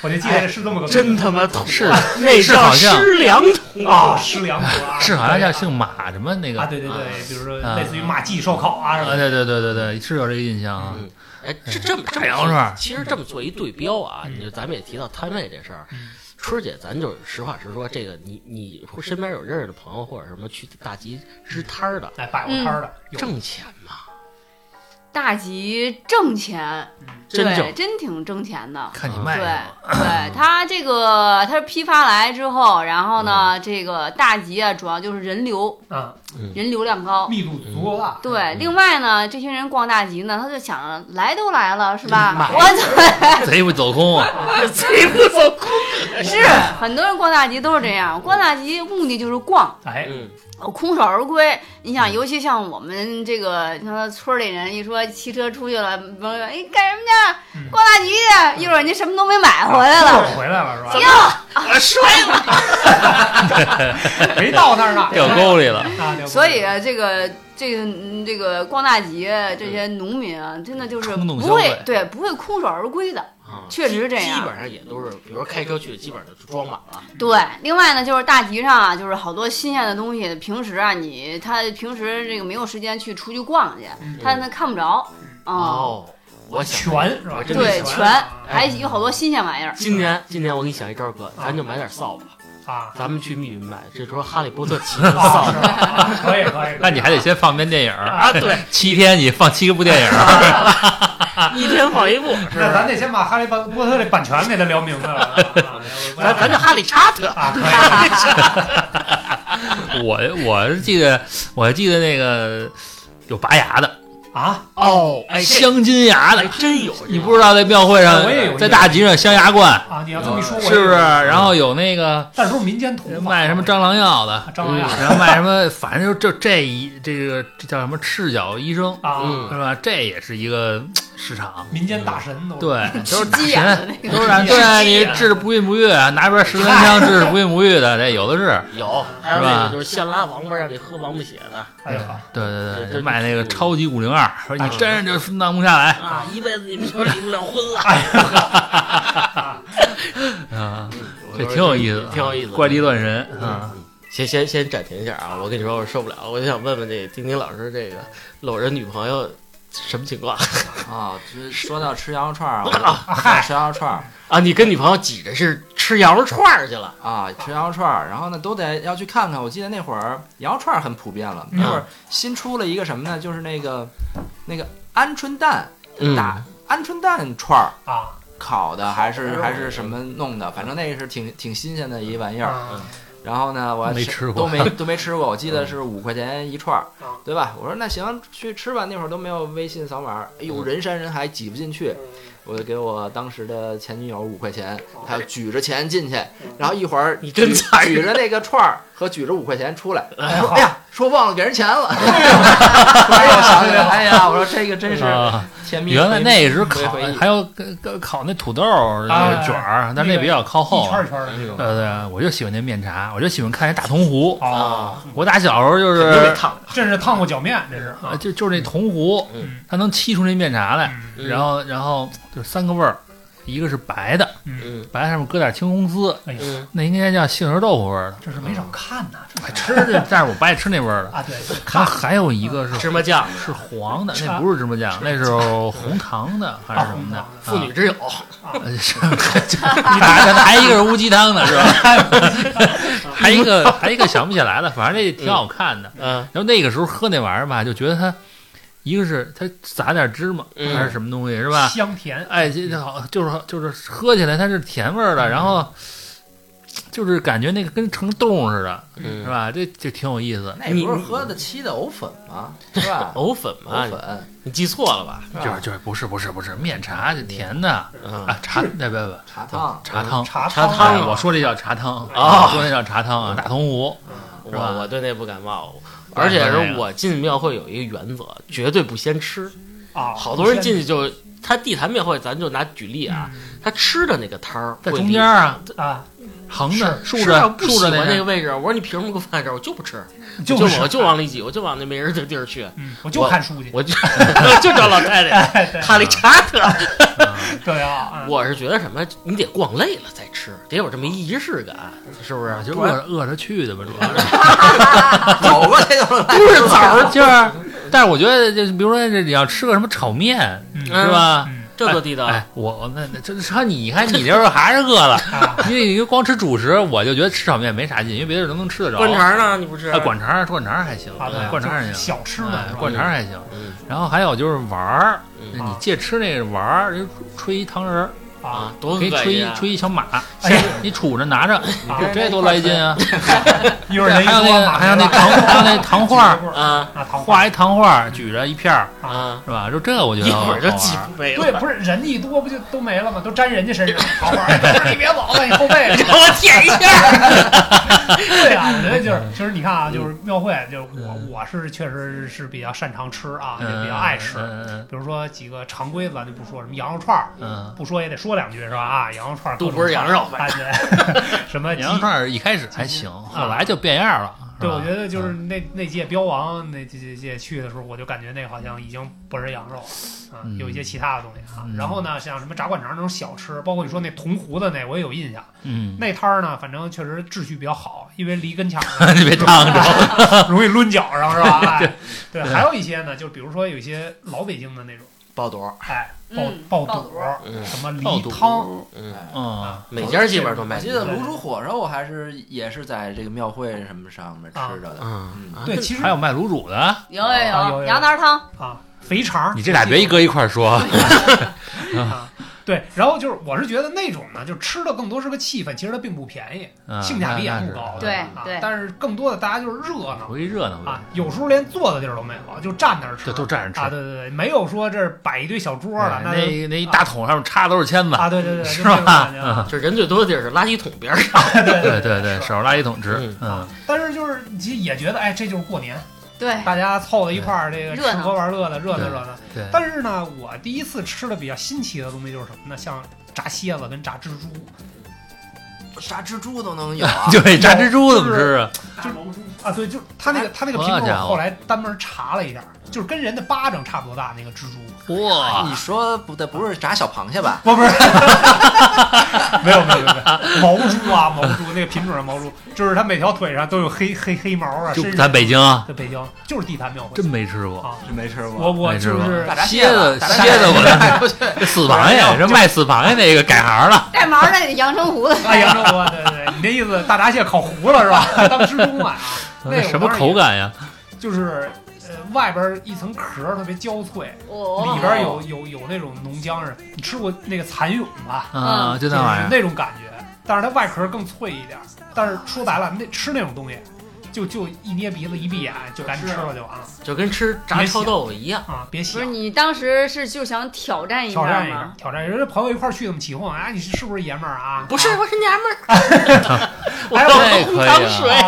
我就记得是这么个真他妈土，是那叫是好像师良土啊，师良土啊，是好像叫姓马什么那个啊，对对对，比如说啊。类似于马季烧烤啊什啊，么的。对对对对对，是有这个印象啊。嗯，哎，这这么这么大羊肉串其实这么做一对标啊，嗯你就咱们也提到摊位这事儿嗯，春儿姐，咱就是实话实说，这个你你身边有认识的朋友或者什么去大集支摊儿的，哎，摆过摊儿的，有挣钱吗？大吉挣钱，对，真挣，真挺挣钱的。看你卖对对，他这个他是批发来之后，然后呢，这个大集啊，主要就是人流，啊，人流量高。密度足够大。对，另外呢，这些人逛大集呢，他就想着来都来了，是吧？买我 贼不走空啊！贼不走空。是很多人逛大集都是这样，逛大集目的就是逛，哎，嗯，空手而归。你想，尤其像我们这个像他村里人，一说骑车出去了，朋友，哎，干什么去？嗯逛大集去，一会儿你什么都没买回来了。回来了是吧？哟，我摔了。没到那儿呢，掉沟里了。所以啊，这个这个嗯这个逛大集这些农民啊，真的就是不会对不会空手而归的，啊，确实是这样基本上也都是，比如说开车去，基本上就装满了。对，另外呢，就是大集上啊，就是好多新鲜的东西，平时啊，你他平时这个没有时间去出去逛去，他那看不着。哦，哦，我全是吧？对，全还有好多新鲜玩意儿。今年今年我给你想一招哥，咱就买点扫把，啊咱们去密云买，这时候哈利波特骑的扫啊，是。吧？可以可以，那你还得先放遍电影啊对，七天你放七个部电影儿，一天放一部，是那咱？得先把哈利波特的版权给他聊明白了。啊 咱咱就哈利查特，啊，可以。我我是记得我还记得那个有拔牙的，啊，哦，哎，镶金牙的，真有，你不知道在庙会上在大集上镶牙冠，啊，你要这么一说，是不是？然后有那个但是民间土卖什么蟑螂药的，蟑螂药。然后卖什么，反正就这这一这个这叫什么赤脚医生，啊，嗯是吧？这也是一个市场，民间大神都对，都是大鸡眼的神，都是大对你治不孕不育，拿边十三香治不孕不育的，这有的是。有，还有是吧那个就是现拉王八让你喝王八血的哎呀，对对对，卖那个超级五零二，说你真是就弄不下来啊，一辈子你们就离不了婚了。啊，这挺有意思的，挺有意思怪力乱神啊。先先先暂停一下啊！我跟你说，我受不了了，我就想问问这丁丁老师，这个搂着女朋友什么情况啊，这说到吃羊肉串儿，我吃羊肉串儿啊？你跟女朋友挤着是吃羊肉串儿去了？啊，吃羊肉串儿，然后呢都得要去看看。我记得那会儿羊肉串儿很普遍了，嗯那会儿新出了一个什么呢？就是那个那个鹌鹑蛋嗯打鹌鹑蛋串儿啊烤的，还是还是什么弄的，反正那个是挺挺新鲜的一玩意儿。啊然后呢，我还没吃过都没都没吃过。我记得是五块钱一串儿啊，对吧？我说那行，去吃吧。那会儿都没有微信扫码，哎呦，人山人海，挤不进去。我就给我当时的前女友五块钱，她举着钱进去，然后一会儿你真举着那个串儿和举着五块钱出来，哎呀，说忘了给人钱了。哎呀想起来，哎呀，我说这个真是啊，甜蜜。原来那时候烤还有烤那土豆卷儿，但是那比较靠后一。圈一圈的那种对对，我就喜欢那面茶，我就喜欢看那大铜壶。啊，我打小时候就是烫。这是烫过脚面，这是啊，就就是那铜壶，嗯它能沏出那面茶来，嗯然后然后就是三个味儿，一个是白的，嗯白上面搁点青红丝，哎呀，嗯，那应该叫杏仁豆腐味儿的。这是没少看呐，吃这，但是我不爱吃那味儿的。啊，对，它还有一个是芝麻酱，是黄的，那不是芝麻酱，那是红糖的还是什么的？啊妇女之友。呃是，还还一个是乌鸡汤的是吧？还一个还一个想不起来了，反正这挺好看的。嗯然后那个时候喝那玩意儿吧，就觉得它一个是它撒点芝麻嗯还是什么东西是吧？香甜，哎，这这好就是就是喝起来它是甜味儿的，然后就是感觉那个跟成冻似的，是嗯，吧？这这挺有意思。那不是喝的沏的藕粉吗？是吧？藕粉吗藕，粉你记错了吧？就是就是不是不是不是面茶是甜的嗯啊茶那不不茶汤。茶汤茶茶汤我说这叫茶汤啊我说那叫茶汤啊大铜壶是吧我我对那不感冒，而且是我进庙会有一个原则，绝对不先吃。啊，好多人进去就，他地坛庙会，咱就拿举例啊，他吃的那个摊儿在中间啊啊，横着竖着竖着那个位置。我说你凭什么给我放在这儿？我就不吃，就就是我就往里挤，我就往那没人的地儿去，嗯，我就看书去，我就 就找老太太。哈利查特，对啊，嗯我是觉得什么，你得逛累了再吃，得有这么一仪式感，是不是？就饿着饿着去的吧，主要是走过去就来。不是枣儿，就是，但是我觉得就比如说这你要吃个什么炒面嗯是吧？嗯这多地道。哎，我那那这说你看你这时候还是饿了，啊，因为你光吃主食，我就觉得吃炒面没啥劲，因为别的都能吃得着。灌肠呢？你不吃？哎，灌肠灌肠还行，灌肠还行，小吃嘛灌肠还行。嗯然后还有就是玩儿，嗯你借吃那个玩儿，人吹一糖人儿，啊啊，多可以吹！吹一小马，哎你杵着拿着，啊这多来劲啊！一会儿还有那个马还有那糖还有那糖 画儿，啊啊，画一糖画儿，举着一片儿，啊，是吧？就这我觉得一会儿就挤没了。对，不是人一多不就都没了吗？都粘人家身上，好玩儿。不是你别走了，你后背。给我舔一下。对啊，我觉得就是，其实你看啊，就是庙会，就是我我是确实是比较擅长吃啊，也比较爱吃。比如说几个常规咱就不说，什么羊肉串儿，嗯不说也得说两句是吧？啊，羊肉串儿都不是羊肉感觉，什么嗯，羊肉串儿一开始还行，后来就变样了，对，我觉得就是嗯那那届标王那这这届去的时候，我就感觉那好像已经不是羊肉了啊，嗯有一些其他的东西啊。嗯然后呢，像什么炸灌肠那种小吃，包括你说那铜壶的那，我也有印象。嗯，那摊儿呢，反正确实秩序比较好，因为离跟前儿 呢你别烫着，容易抡脚上是吧？对还有一些呢，就比如说有一些老北京的那种，爆肚，哎，爆嗯爆肚爆肚，嗯什么梨汤，嗯，嗯，每家基本上都卖我记得卤煮火烧，我还是也是在这个庙会什么上面吃着的。嗯嗯，对，其实还有卖卤煮的，有有啊有有羊杂汤，啊，肥肠，你这俩别一搁一块儿说，啊，对，然后就是我是觉得那种呢，就吃的更多是个气氛，其实它并不便宜，嗯性价比也不高，对啊对但是更多的大家就是热闹图一热闹啊，有时候连坐的地儿都没有，就站那儿吃，这都站着啊，吃。对对对，没有说这儿摆一堆小桌的，哎那那那一大桶上面插的都是签子，啊，对对对，是就那种吧感觉啊这人最多的地儿是垃圾桶边上。对对对对，是手垃圾桶吃嗯，嗯，但是就是其实也觉得，哎，这就是过年，对，大家凑到一块儿，这个吃喝玩乐的，热闹热闹。对，但是呢，我第一次吃的比较新奇的东西就是什么呢？像炸蝎子跟炸蜘蛛，炸蜘蛛都能有啊！对，炸蜘蛛怎么吃啊？啊，对，就他那个他那个品种，后来单门查了一下，就是跟人的巴掌差不多大那个蜘蛛，哇你，说不对，不是炸小螃蟹吧？不不是，没有没有没有毛猪啊毛猪那个品种的毛猪，就是它每条腿上都有黑黑黑毛啊，就身上咱北京啊，在北京就是地坛庙会真没吃过。啊，真没吃过我我没吃过就是大闸蝎子大闸蝎子我。这死螃蟹，这卖死螃蟹那个改行了，带毛的阳澄湖的，啊，阳澄湖，对对对，你那意思大闸蟹烤糊了是吧？当蜘蛛卖啊？那个什么口？感呀？就是呃，外边一层壳儿特别焦脆，哦里边有有有那种浓浆似的。你吃过那个蚕蛹吧？啊，嗯就那玩意儿，那种感觉，但是它外壳更脆一点。但是说白了，那吃那种东西，就就一捏鼻子一闭眼就赶紧吃了就完了就跟吃炸臭豆腐一样。啊！别洗不是。你当时是就想挑战一下挑战一下吗，？挑战一下！人家朋友一块儿去，怎么起哄啊？你是是不是爷们儿啊？不是，啊我是娘们儿，我哎要这红可以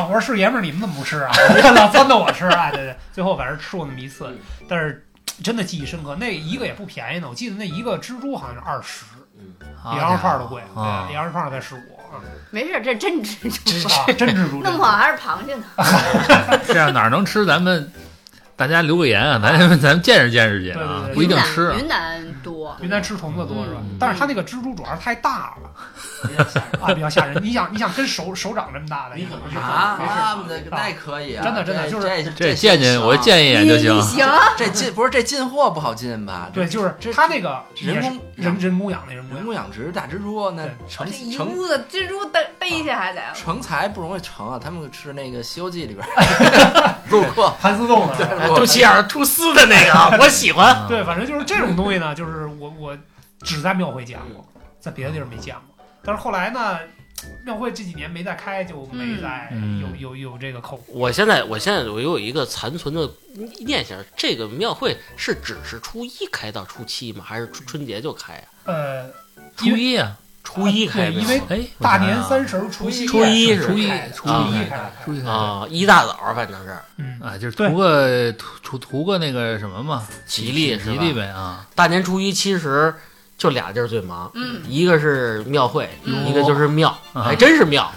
我说是爷们儿，你们怎么不吃啊？老撺掇我吃啊！对对，最后反正吃过那么一次，但是真的记忆深刻。那一个也不便宜呢，我记得那一个蜘蛛好像是二十，比羊肉串儿都贵，啊，羊肉串儿才十五没事，这真蜘蛛，啊，真蜘蛛，弄不好还是螃蟹呢。这样哪能吃？咱们大家留个言啊，咱 咱们见识见识去啊，不一定吃啊。云南多，云南吃虫子多是吧？嗯？但是它那个蜘蛛主要是太大了。啊，比较吓人。你想，你想跟手手掌这么大的，你可能啊，没事啊那那可以啊，真的真的就是这这见见我见一眼就行。你。行，这进不是这进货不好进吧？对，就是这它那个人工人人工养的人工人养工养殖大蜘蛛，那成成屋子蜘蛛逮逮去还得。成才不容易成啊！他们是那个《西游记》里边儿 路过，盘丝洞的。哎肚脐眼儿吐丝的那个啊，我喜欢。对，反正就是这种东西呢，就是我我只在庙会见过，在别的地儿没见过。但是后来呢，庙会这几年没再开，就没再嗯有有有这个口。我现在，我现在我有一个残存的念想，这个庙会是只是初一开到初七吗？还是春春节就开啊？呃，初一啊，初一开因为哎，大年三十儿除夕初一是是初一初初一初一啊，一大早反正是嗯，啊，就是图个图图图个那个什么嘛，吉利是吧吉利呗啊。大年初一，其实就俩地儿最忙，嗯，一个是庙会，嗯一个就是庙，啊还真是庙。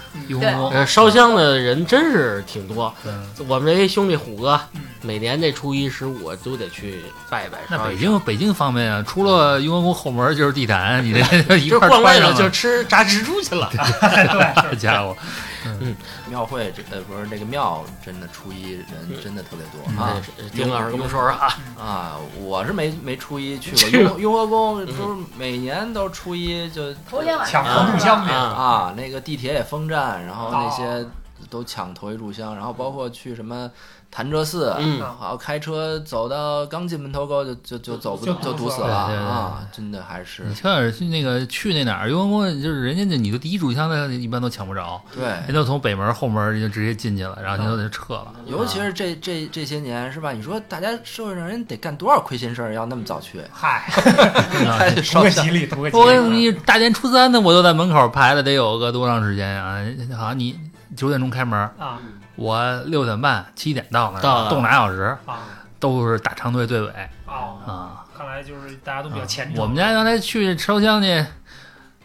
烧香的人真是挺多。嗯，我们这兄弟虎哥嗯，每年这初一十五都得去拜拜。那北京北京方便啊，出了雍和宫后门就是地坛，你这一块儿逛累了。就吃炸蜘蛛去了。对，这家伙，嗯。庙会这呃不是这个庙真的初一人真的特别多啊。嗯。丁老师跟我们说说啊，啊！我是没没初一去过。雍 雍和宫，不是每年都初一就头天晚上抢上红炷香去，啊啊，那个地铁也封站，然后那哦些都抢头一炷香，然后包括去什么潭柘寺，嗯好开车走到刚进门头沟就就就走不就就堵死了啊！真的还是你瞧点去那个去那哪儿雍和宫，就是人家那你的第一炷香的一般都抢不着，对人，都从北门后门就直接进去了，然后您就得撤了。尤其是这这这些年是吧？你说大家社会上人得干多少亏心事儿，要那么早去？嗨，图个 吉利，图个吉我跟利。你大年初三的，我都在门口排了得有个多长时间呀？好像你九点钟开门，啊。我六点半七点到那儿，到了。动俩小时，啊。都是大长队队尾。哦，啊。看来就是大家都比较虔诚。我们家刚才去烧香去，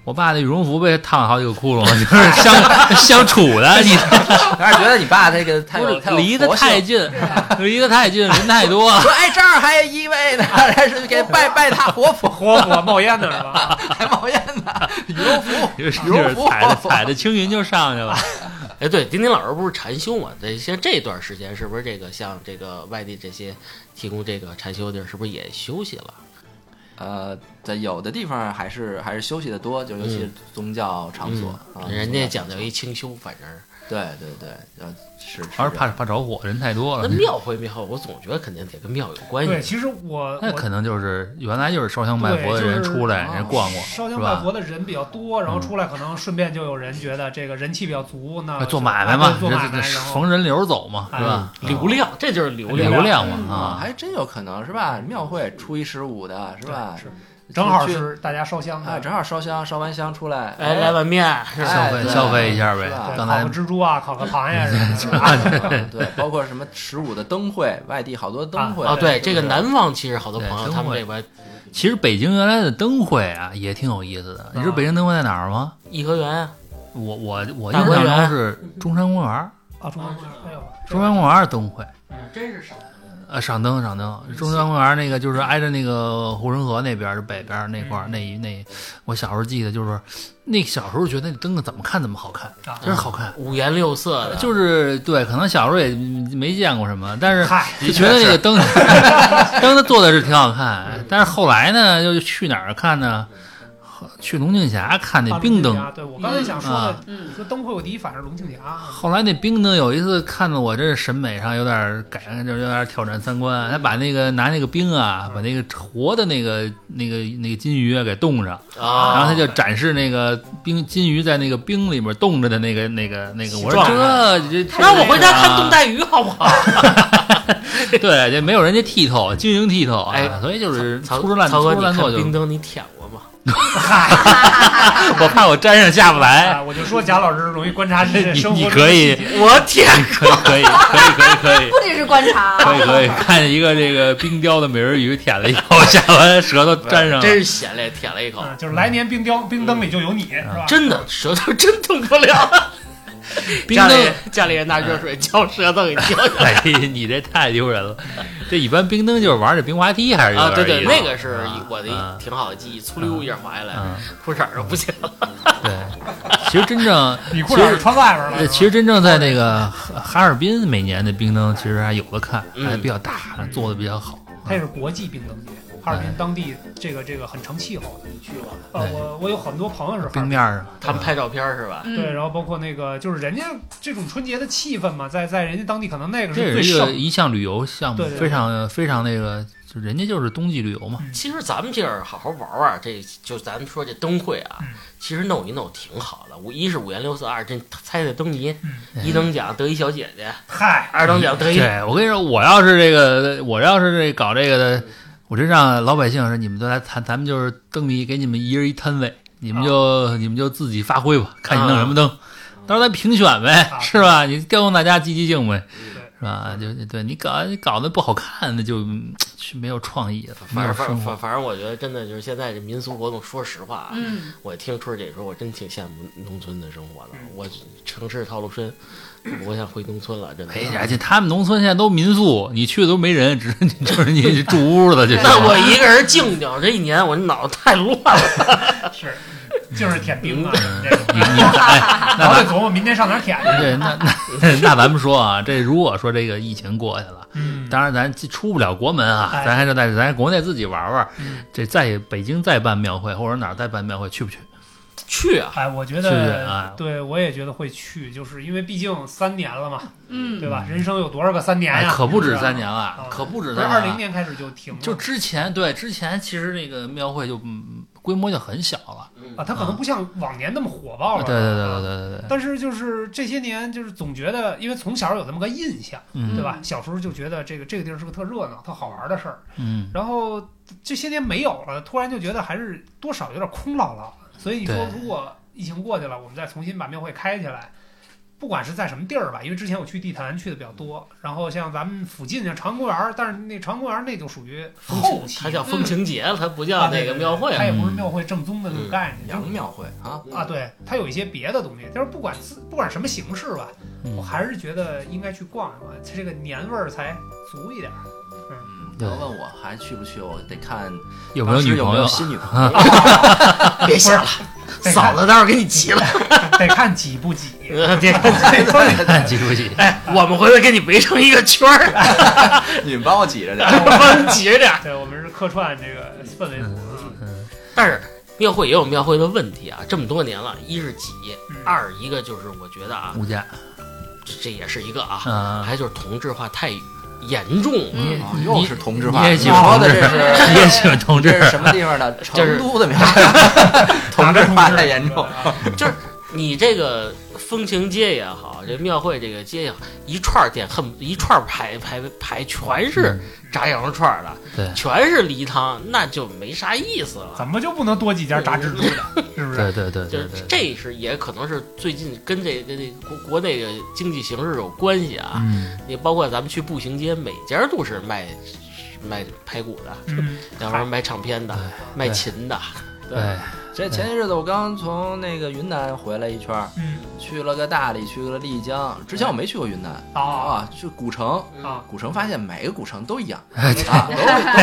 我爸那羽绒服被烫好几个窟窿，就是相 相处的，你还是觉得你爸这个太有 离得太近，离得太近，人太多。说哎，这儿还有一位呢，还是给拜拜他活佛，活火冒烟的是吧？还冒烟呢，羽绒服，就是羽绒服，踩着踩着青云就上去了，哎，对，丁丁老师不是禅修嘛？这像这段时间，是不是这个像这个外地这些提供这个禅修地儿，是不是也休息了？呃，在有的地方还是还是休息的多，就尤其是宗教场所啊，人家讲究一清修，反正是。对对对，呃是，是还是怕怕着火，人太多了那。庙会庙会，我总觉得肯定得跟庙有关系对，其实我我那可能就是原来就是烧香拜佛的人出来，啊人逛逛，烧？香拜佛的人比较多，然后嗯出来可能顺便就有人觉得这个人气比较足，那哎做买卖嘛做买卖，逢人流走嘛，是吧？流量，这就是流量流量。嘛啊，啊，还真有可能是吧？庙会初一十五的是吧？是正好去是大家烧香哎，正好烧香，烧完香出来，哎，来碗面是？消费消费一下呗。刚才烤个蜘蛛啊，烤个螃蟹什么的，对，包括什么十五的灯会，外地好多灯会啊，对，这个南方其实好多朋友他们这边其实北京原来的灯会啊也挺有意思的。你知道北京灯会在哪儿吗？颐和园啊，我我我印象中是中山公园，啊，中山公园，中山公园儿灯会。真是少。呃，赏灯赏灯，中山公园那个就是挨着那个护城河那边儿，北边儿那块儿，那一那我小时候记得就是，那小时候觉得那灯怎么看怎么好看，啊真是好看。五颜六色的，就是对，可能小时候也没见过什么，但是嗨，就觉得那个灯 灯它做的是挺好看，但是后来呢，又去哪儿看呢？去龙庆峡看那冰灯，啊，对我刚才想说的啊，嗯，说灯会我第一反应是龙庆峡，后来那冰灯有一次看的我这审美上有点改，就有点挑战三观。他把那个拿那个冰啊，把那个活的那个那个那个金鱼啊给冻上，啊，然后他就展示那个冰金鱼在那个冰里面冻着的那个那个那个。我说这这，那我回家看冻带。鱼好不好？对，这没有人家剔透，晶莹剔透，哎所以就是曹粗制滥粗曹哥，你制滥做就。看冰灯你舔过吗？我怕我粘上下不来。哎，我就说贾老师容易观察这些你生活我舔可以可以可以可以可以。不仅是观察，可以可以，看见一个这个冰雕的美人鱼舔了一口，下完舌头粘上。真是咸嘞，舔了一口，嗯，就是来年冰雕冰灯里就有你，是吧？真的舌头真动不了。冰家里灯，家里人拿热水浇舌头给浇下来 哎，你这太丢人了。这一般冰灯就是玩这冰滑梯，还是有啊！对对，那个是我的挺好的记忆，粗溜一下滑下来，嗯，裤衩儿就不行了。对。其实真正，你裤衩是穿外边了呃，，其实真正在那个哈哈尔滨，每年的冰灯其实还有的看，嗯还比较大，做的比较好。它也是国际冰灯节，哈尔滨当地这个这个很成气候的。你去过？呃，我我有很多朋友是哈尔滨。冰面上，他们拍照片是吧？对，嗯，然后包括那个，就是人家这种春节的气氛嘛，在在人家当地可能那个这是最是一个盛。一项旅游项目非常非常那个，就人家就是冬季旅游嘛。其实咱们这儿好好玩玩，这就咱们说这灯会啊嗯，其实弄一弄挺好的。五一是五颜六色，二这猜猜灯谜，嗯一等奖得一小姐姐，嗨，二等奖得一对，我跟你说，我要是这个，我要是这搞这个的，我这让老百姓说，你们都来谈，咱们就是灯谜，给你们一人一摊位，你们就、你们就自己发挥吧，看你弄什么灯，到时候咱评选呗，啊。是吧？你调动大家积极性呗，对是吧？就对你搞你搞得不好看，那就嗯是没有创意了，反反正反。反正，我觉得真的就是现在这民俗活动，说实话啊，嗯，我听春儿姐说，我真挺羡慕农村的生活的。我城市套路深，我想回农村了，真的。哎呀，这他们农村现在都民宿，你去的都没人，只是你就是你 住屋子就行。那我一个人静静，这一年我脑子太乱了。是，就是舔冰啊，嗯这个 琢磨明天上哪儿舔去。对，那那 那咱们说啊，这如果说这个疫情过去了，嗯，当然咱出不了国门啊，哎咱还是在咱国内自己玩玩。嗯这在北京再办庙会，或者哪儿再办庙会，去不去？去啊！哎，我觉是不是得哎，对我也觉得会去，就是因为毕竟三年了嘛，嗯，对吧？人生有多少个三年呀？哎可不止三年了啊，可不止二零三年了。年开始就停了，就之前对之前，其实那个庙会就嗯规模就很小了。啊，它可能不像往年那么火爆了。对对对啊对对对对，但是就是这些年，就是总觉得，因为从小有那么个印象，嗯对吧？小时候就觉得这个这个地儿是个特热闹、特好玩的事儿。嗯，然后这些年没有了，突然就觉得还是多少有点空落落。所以你说，如果疫情过去了，我们再重新把庙会开起来，不管是在什么地儿吧，因为之前我去地坛去的比较多，然后像咱们附近像长安公园，但是那长安公园那就属于后期，它叫风情节，它不啊叫那个庙会它。也不是庙会正宗的那种概念。洋庙会啊，啊，对，它有一些别的东西，就是不管不管什么形式吧，嗯我还是觉得应该去逛一逛，它这个年味儿才足一点儿。你要问我还去不去，我得看有没有女朋友当时有没有？新女朋友。别想了，嫂子待会儿给你急了。得看挤不挤。呃别看挤不挤？哎，我们回头给你围成一个圈儿，你们帮我挤着点。帮你挤着点儿。对，我们是客串这个氛围组。嗯但是庙会也有庙会的问题啊，这么多年了，一是挤，嗯二一个就是我觉得啊，物价这这也是一个啊，啊，还就是同质化太严重了。你啊又是同质化，你说的这同志，你也喜欢 同志这是什么地方的？成都的名，同质化太严重。就是你这个风情街也好，这庙会这个街也好，一串儿店恨一串儿排排排全是炸羊肉串儿的，对全是梨汤，那就没啥意思了。怎么就不能多几家炸蜘蛛的？是不是？对对对就是这是也可能是最近跟这这这国国内的经济形势有关系啊。嗯，你包括咱们去步行街，每家都是卖卖排骨的，嗯，要不然卖唱片的，卖琴的。对，这前些日子我刚从那个云南回来一圈儿，嗯去了个大理，去了丽江。之前我没去过云南啊啊，去古城。啊，古城发现每个古城都一样哎啊，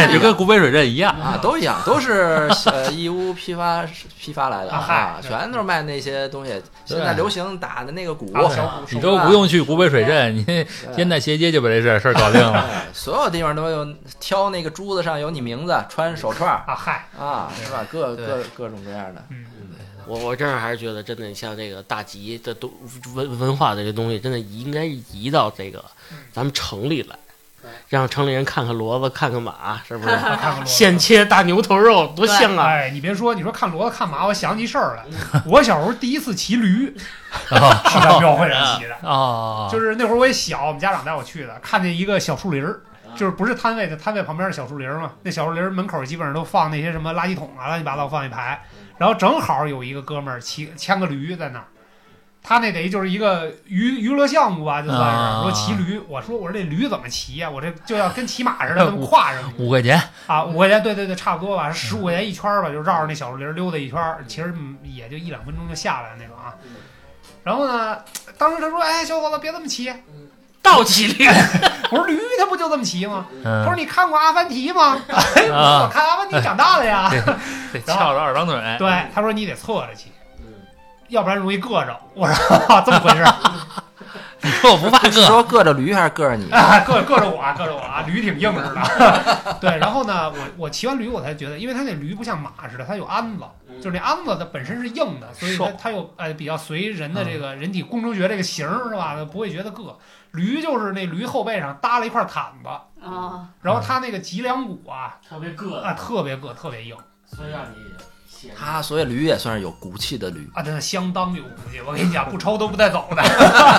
都就跟古北水镇一样，啊都一样，都是呃义乌批发批发来的啊全都是卖那些东西。现在流行打的那个鼓，你都不用去古北水镇，你现在斜街就把这事儿事儿搞定了。哎所有地方都有挑那个珠子上有你名字，穿手串儿啊嗨，啊，是吧？各各各种各样的。嗯，我我这儿还是觉得，真的像这个大集的东文文化的这东西，真的应该移到这个咱们城里来，让城里人看看骡子，看看马，是不是？看看骡子现切大牛头肉多香啊！哎，你别说，你说看骡子看马，我想起事儿来。我小时候第一次骑驴啊 是在庙会上骑的，哦，就是那会儿我也小，我们家长带我去的，看见一个小树林儿，就是不是摊位的摊位旁边的小树林儿嘛。那小树林儿门口基本上都放那些什么垃圾桶啊，乱七八糟放一排。然后正好有一个哥们儿骑牵个驴在那儿，他那等于就是一个娱娱乐项目吧，就算是、啊说骑驴。我说我说这驴怎么骑呀、我这就要跟骑马似的，这么跨上去。五块钱，啊，五块钱，对对对，差不多吧，十五块钱一圈儿吧，就绕着那小树林儿溜达一圈儿，其实嗯也就一两分钟就下来那种啊。然后呢，当时他说：“哎，小伙子，别这么骑。倒骑驴，”我说：“驴它不就这么骑吗？”他说：“嗯你看过《阿凡提》吗？” 哎，我啊看《阿凡提》长大的呀。得 翘着二郎腿，对，他说：“你得侧着骑，要不然容易硌着。”我说：“这么回事儿你 说我不怕是硌，说硌着驴还是硌着你？啊，硌硌着我，硌着我啊，驴挺硬实的。对，然后呢，我我骑完驴，我才觉得，因为它那驴不像马似的，它有鞍子，就是那鞍子它本身是硬的，所以它它又呃比较随人的这个人体工程学这个型儿是吧？它不会觉得硌。驴就是那驴后背上搭了一块毯子，啊，然后它那个脊梁骨啊特别硌啊特别硌，特别硬所以让你写它所以驴也算是有骨气的驴。啊，真的相当有骨气。我跟你讲，不抽都不带走的。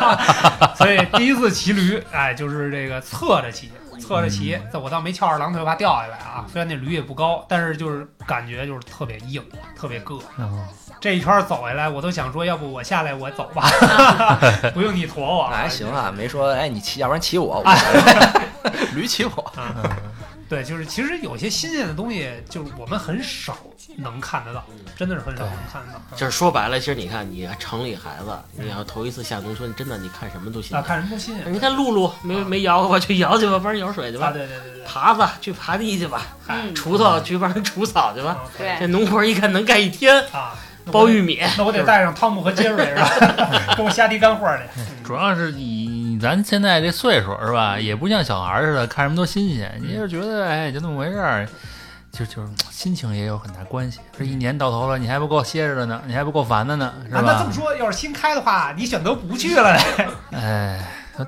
所以第一次骑驴，哎，就是这个侧着骑。侧着骑，这我倒没翘二郎腿怕掉下来啊。虽然那驴也不高，但是就是感觉就是特别硬，特别硌。哦这一圈走下来，我都想说，要不我下来我走吧，不用你驮我。那还行啊，没说哎你骑，要不然骑我，驴骑我。嗯对，就是其实有些新鲜的东西，就是我们很少能看得到，真的是很少能看得到。就是说白了，其实你看，你城里孩子，你要头一次下农村，真的你看什么都新啊，鲜。看什么都新鲜。你看露露没没摇过吧？去摇去吧，帮人舀水去啊，吧。对对对对对，耙子去耙地去吧，嗯，锄头去帮人除草去吧。这农活一看能干一天，啊，包玉米。那我得带上汤姆和杰瑞是吧？给我下地干活去。主要是以咱现在这岁数是吧，也不像小孩儿似的看什么都新鲜，你就是觉得哎就那么回事儿，就就是心情也有很大关系。这一年到头了，你还不够歇着的呢，你还不够烦的呢，是啊，那这么？说，要是新开的话，你选择不去了嘞？哎，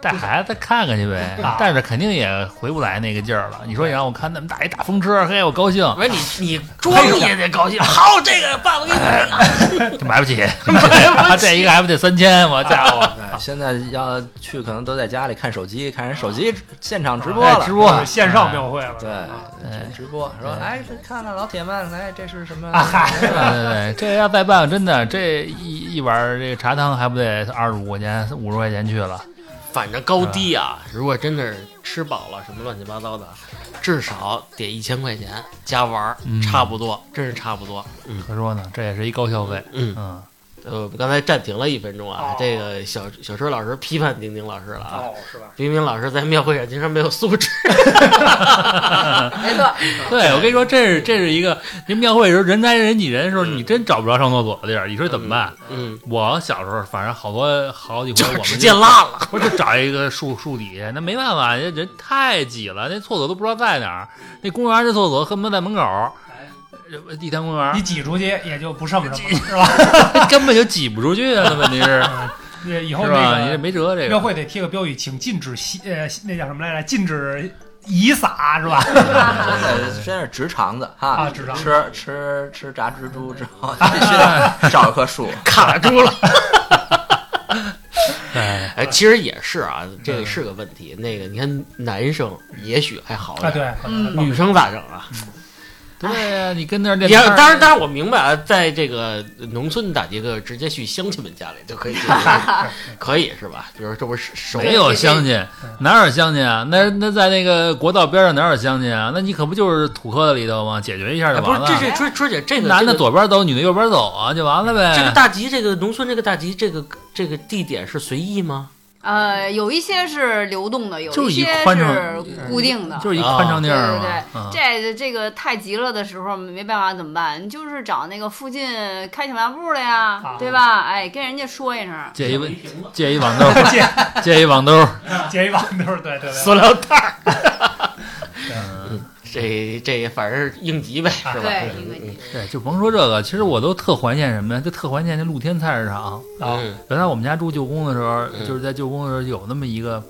带孩子再看看去呗啊，但是肯定也回不来那个劲儿了。你说你让我看那么大一大风车，嘿，我高兴，不是你你装也得高兴，好，这个爸爸给你买个。买不起，这一个还不得三千，我家伙，哎现在要去可能都在家里看手机，看人手机现场直播了，哎直播线上庙会了。对直播说哎，这看看老铁们，来这是什么？对对对，这要再办，真的这一一碗这个茶汤还不得二十五块钱、五十块钱去了？反正高低啊，如果真的是吃饱了什么乱七八糟的，至少得一千块钱加玩儿，嗯差不多，真是差不多。嗯可说呢，这也是一高消费。嗯，嗯，呃，我们刚才暂停了一分钟啊哦，这个小小春老师批判丁丁老师了啊，哦，是吧？丁丁老师在庙会上经常没有素质。没错，对，我跟你说，这是这是一个这庙会的时候人挨人挤人的时候，你真找不着上厕所的地儿，你说怎么办？嗯，我小时候反正好多好几回，我们直接拉了。不是就找一个树树底下，那没办法，人人太挤了，那厕所都不知道在哪儿。那公园的厕所恨不得在门口地坛公园你挤出去也就不剩什么了，是吧？根本就挤不出去啊！那问题是 那以后是吧？你这那个没辙，这个庙会得贴个标语，请禁止吸呃那叫什么来着？禁止遗撒是吧？现在真是直肠子哈，啊直肠吃吃吃炸蜘蛛之后，必须得找一棵树。卡住了。哎，哎，其实也是啊，这个是个问题。那个，你看男生也许还好啊，点，对，嗯女生咋整啊？对呀，你跟那儿练摊儿当然，当然我明白啊，在这个农村打劫个，直接去乡亲们家里就可以，可以是吧？比如这不是手没有乡亲，哪有乡亲啊？那那在那个国道边上哪有乡亲啊？那你可不就是土磕子里头吗？解决一下哎不是就完了。这这春春姐这个男的左边走，女的右边走啊，就完了呗。这个大集，这个农村这个大集，这个这个地点是随意吗？呃，有一些是流动的，有一一些是固定的。就是一宽敞地对儿对对。对，啊这这个太急了的时候没办法怎么办？你就是找那个附近开小卖部的呀，啊对吧？哎，跟人家说一声。借一借一网兜，借借一网兜。借一网兜 对对对，塑料袋儿，嗯，这这反正是应急呗，是吧？对嗯应急对，就甭说这个，其实我都特怀念什么呀？就特怀念那露天菜市场。啊嗯原来我们家住旧宫的时候，嗯就是在旧宫的时候有那么一个，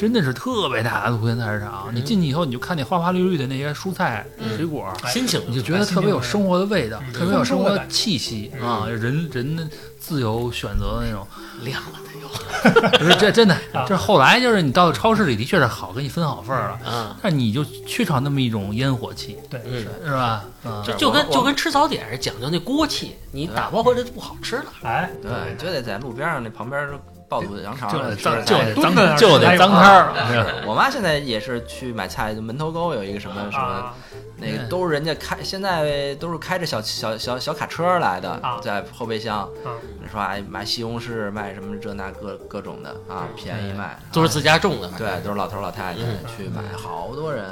真的是特别大的露天菜市场。嗯你进去以后，你就看那花花绿绿的那些蔬菜、嗯水果，嗯，心情你就觉得特别有生活的味道，嗯特别有生活的气息嗯啊！人人的自由选择的那种。亮了它又，不是这真的 这，后来就是你到超市里的确是好，给你分好份儿了，嗯，但你就缺少那么一种烟火气，对嗯是吧？啊就就跟就跟吃早点是讲究那锅气，你打包回来就不好吃了。哎，对，就得在路边上那旁边爆肚羊肠就得脏就哎得就得脏摊儿，是 我妈现在也是去买菜，就门头沟有一个什么什么，啊，那个都是人家开，现在都是开着小小小小卡车来的啊，在后备箱说哎买西红柿，卖什么这那各各种的啊，便宜卖，都是自家种的，对，都是老头老太太嗯去买，好多人。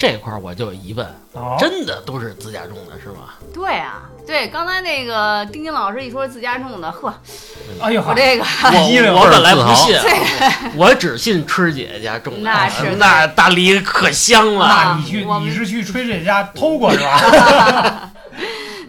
这块儿我就有疑问，哦，真的都是自家种的是吗？对啊，对，刚才那个丁丁老师一说自家种的，呵，哎呦，我这个一溜我我本来不信，我只信春姐家种的，那是那大梨可香了。那你去你是去吹这家偷过是吧？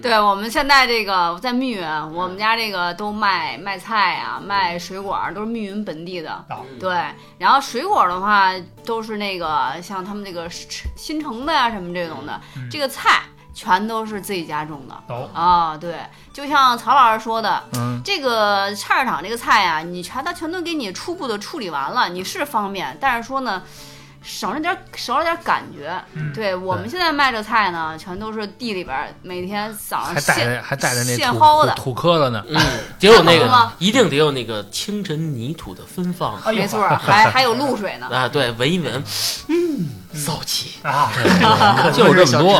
对，我们现在这个在密云，我们家这个都卖卖菜啊，卖水果儿，都是密云本地的。啊对，然后水果的话，都是那个像他们这个新城的呀、什么这种的，嗯。这个菜全都是自己家种的。都啊，对，就像曹老师说的，嗯，这个菜市场这个菜啊，你全它全都给你初步的处理完了，你是方便，但是说呢，少了点少了点感觉。嗯对我们现在卖这菜呢，全都是地里边每天早上还带现着还带着那土现薅的。土土磕子呢，嗯，得有那个 一定得有那个清晨泥土的芬芳。哎 没错，还还有露水呢。啊！对，闻一闻，嗯，骚气，啊，就这么多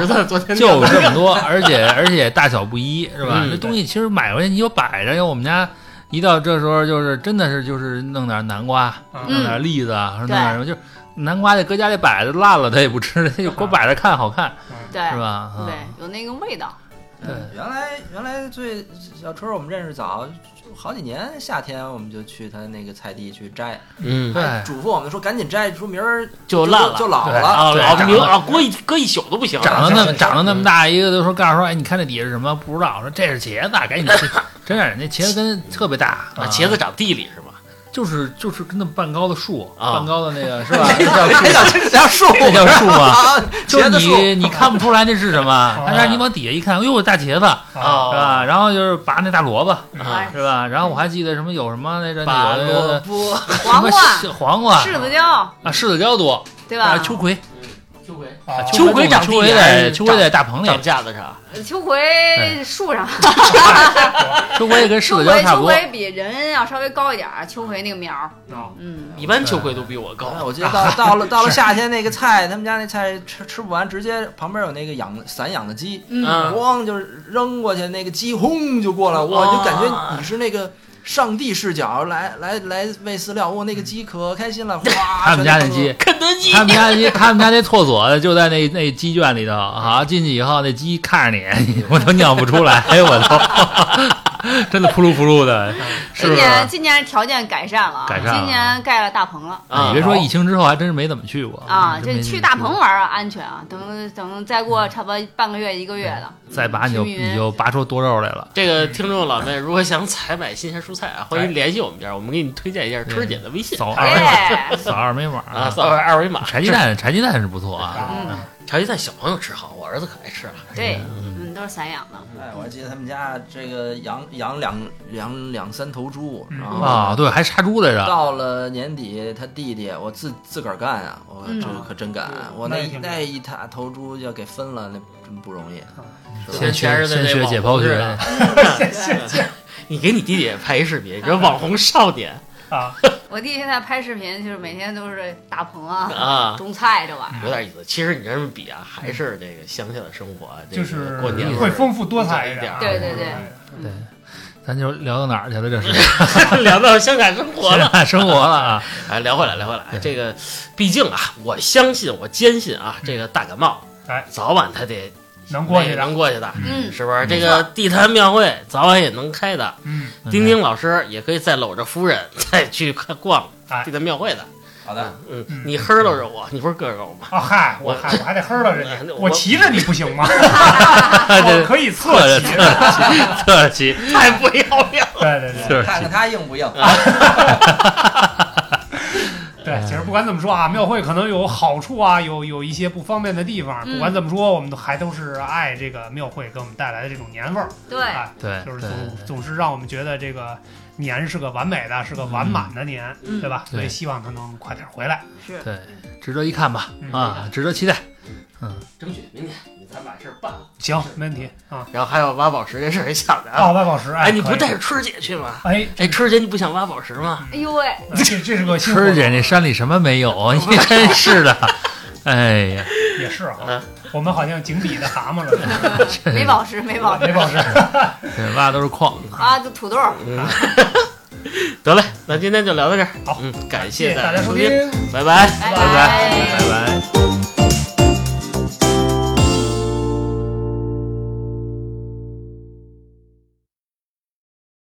就这么多，而且而且大小不一，是吧？嗯这东西其实买回去你就摆着，因为我们家一到这时候就是真的是就是弄点南瓜，弄嗯点栗子啊，弄点什么，就南瓜就搁家里摆着，烂了他也不吃，他就给我摆着看好看，对是吧？啊对，有那个味道。对原来原来最小春儿我们认识早，好几年夏天我们就去他那个菜地去摘，嗯，对嘱咐我们说赶紧摘，说明儿就烂了就老了。老明啊，搁一搁一宿都不行，长得那么长得那么大一个，都说告诉说，哎，你看这底下是什么？不知道，说这是茄子，赶紧吃。真是那茄子根特别大啊，茄子长地里是吧？就是就是跟那么半高的树，啊半高的那个是吧？那叫那叫这叫树，那叫树吗？啊，就是茄子树你你看不出来那是什么，但是你往底下一看，哎呦大茄子是啊，吧？然后就是拔那大萝卜啊是吧？然后我还记得什么有什么那个拔那个萝卜，黄瓜、黄瓜柿子椒，啊，柿子椒多，对吧啊？秋葵，秋葵，啊秋葵长秋葵在秋葵在大棚里，长架子上，秋葵树上 秋葵也跟柿子椒差不多。秋葵比人要稍微高一点儿，秋葵那个苗儿，嗯，一般秋葵都比我高哎。我记得到到了到了夏天，那个菜，他们家那菜吃吃不完，直接旁边有那个养散养的鸡，嗯嗯咣就是扔过去，那个鸡轰就过来，我就感觉你是那个上帝视角来来来喂饲料，我，那个鸡可开心了，哗！他们家那鸡，肯德基他们家那他们家那厕所就在那那鸡圈里头，好进去以后，那鸡看着你，我都尿不出来，我都 真的扑噜扑噜的，是今？年今年条件改善了，改善了今年盖了大棚了。啊你别说疫情之后，还真是没怎么去过啊，这去大棚玩儿啊，安全啊。等等，再过差不多半个月一个月的，再拔你就你就拔出多肉来了。这个听众老妹，如果想采买新鲜蔬菜啊，欢迎联系我们这儿，我们给你推荐一下春儿姐的微信扫二维码，哎，扫二维码啊，扫二维码。柴鸡蛋，柴鸡蛋是不错啊。嗯，柴鸡蛋小朋友吃好，我儿子可爱吃了。对，嗯，都是散养的。哎，我还记得他们家这个养养两两两三头猪，嗯。然后啊，对，还杀猪来着。到了年底，他弟弟我自自个儿干啊，我嗯。这可真敢，我那那也挺那一塔头猪要给分了，那真不容易。先全是那学 先学解剖学似，你给你弟弟也拍一视频，你说网红少年啊，我弟现在拍视频，就是每天都是大棚啊、啊，种菜这玩意儿。有点意思。其实你这么比啊，还是这个乡下的生活，就是过年会丰富多彩一点。对对对对，咱就聊到哪儿去了？这是 聊到乡下生活了。生活了啊。哎，聊回来，聊回来，这个毕竟啊，我相信，我坚信啊，这个大感冒，哎，早晚他得能过去的，能过去的，嗯，是不是？这个地坛庙会早晚也能开的。嗯，丁丁老师也可以再搂着夫人 再去看逛哎地坛庙会的。好的，嗯嗯，你呵搂着我，你不是个狗吗？啊嗨，我我嗨，我还得呵着人家，我我骑着你不行吗？对我可以侧骑，侧着骑，太不要命了！对对对看看。他硬不硬。不管怎么说啊，庙会可能有好处啊，有有一些不方便的地方。嗯不管怎么说，我们都还都是爱这个庙会给我们带来的这种年味儿，对，哎，对，就是总总是让我们觉得这个年是个完美的，是个完满的年，嗯对吧？所以希望它能快点回来。是对，值得一看吧？嗯啊，值得期待。争取明天你咱把事儿办了。行，没问题啊。然后还有挖宝石这事儿也想着哦，啊。挖宝石，哎，你不带着春儿姐去吗？哎，哎，春姐，你不想挖宝石吗？哎呦喂，这这是个春儿姐那山里什么没有？你真是的。哎呀，也是哈嗯，我们好像井底的蛤蟆了，没宝石，没宝石 没宝石。这挖的都是矿。啊，就土豆儿。得嘞，那今天就聊到这儿。好嗯，感谢谢大大家收收听，听。拜拜。拜拜拜，拜拜。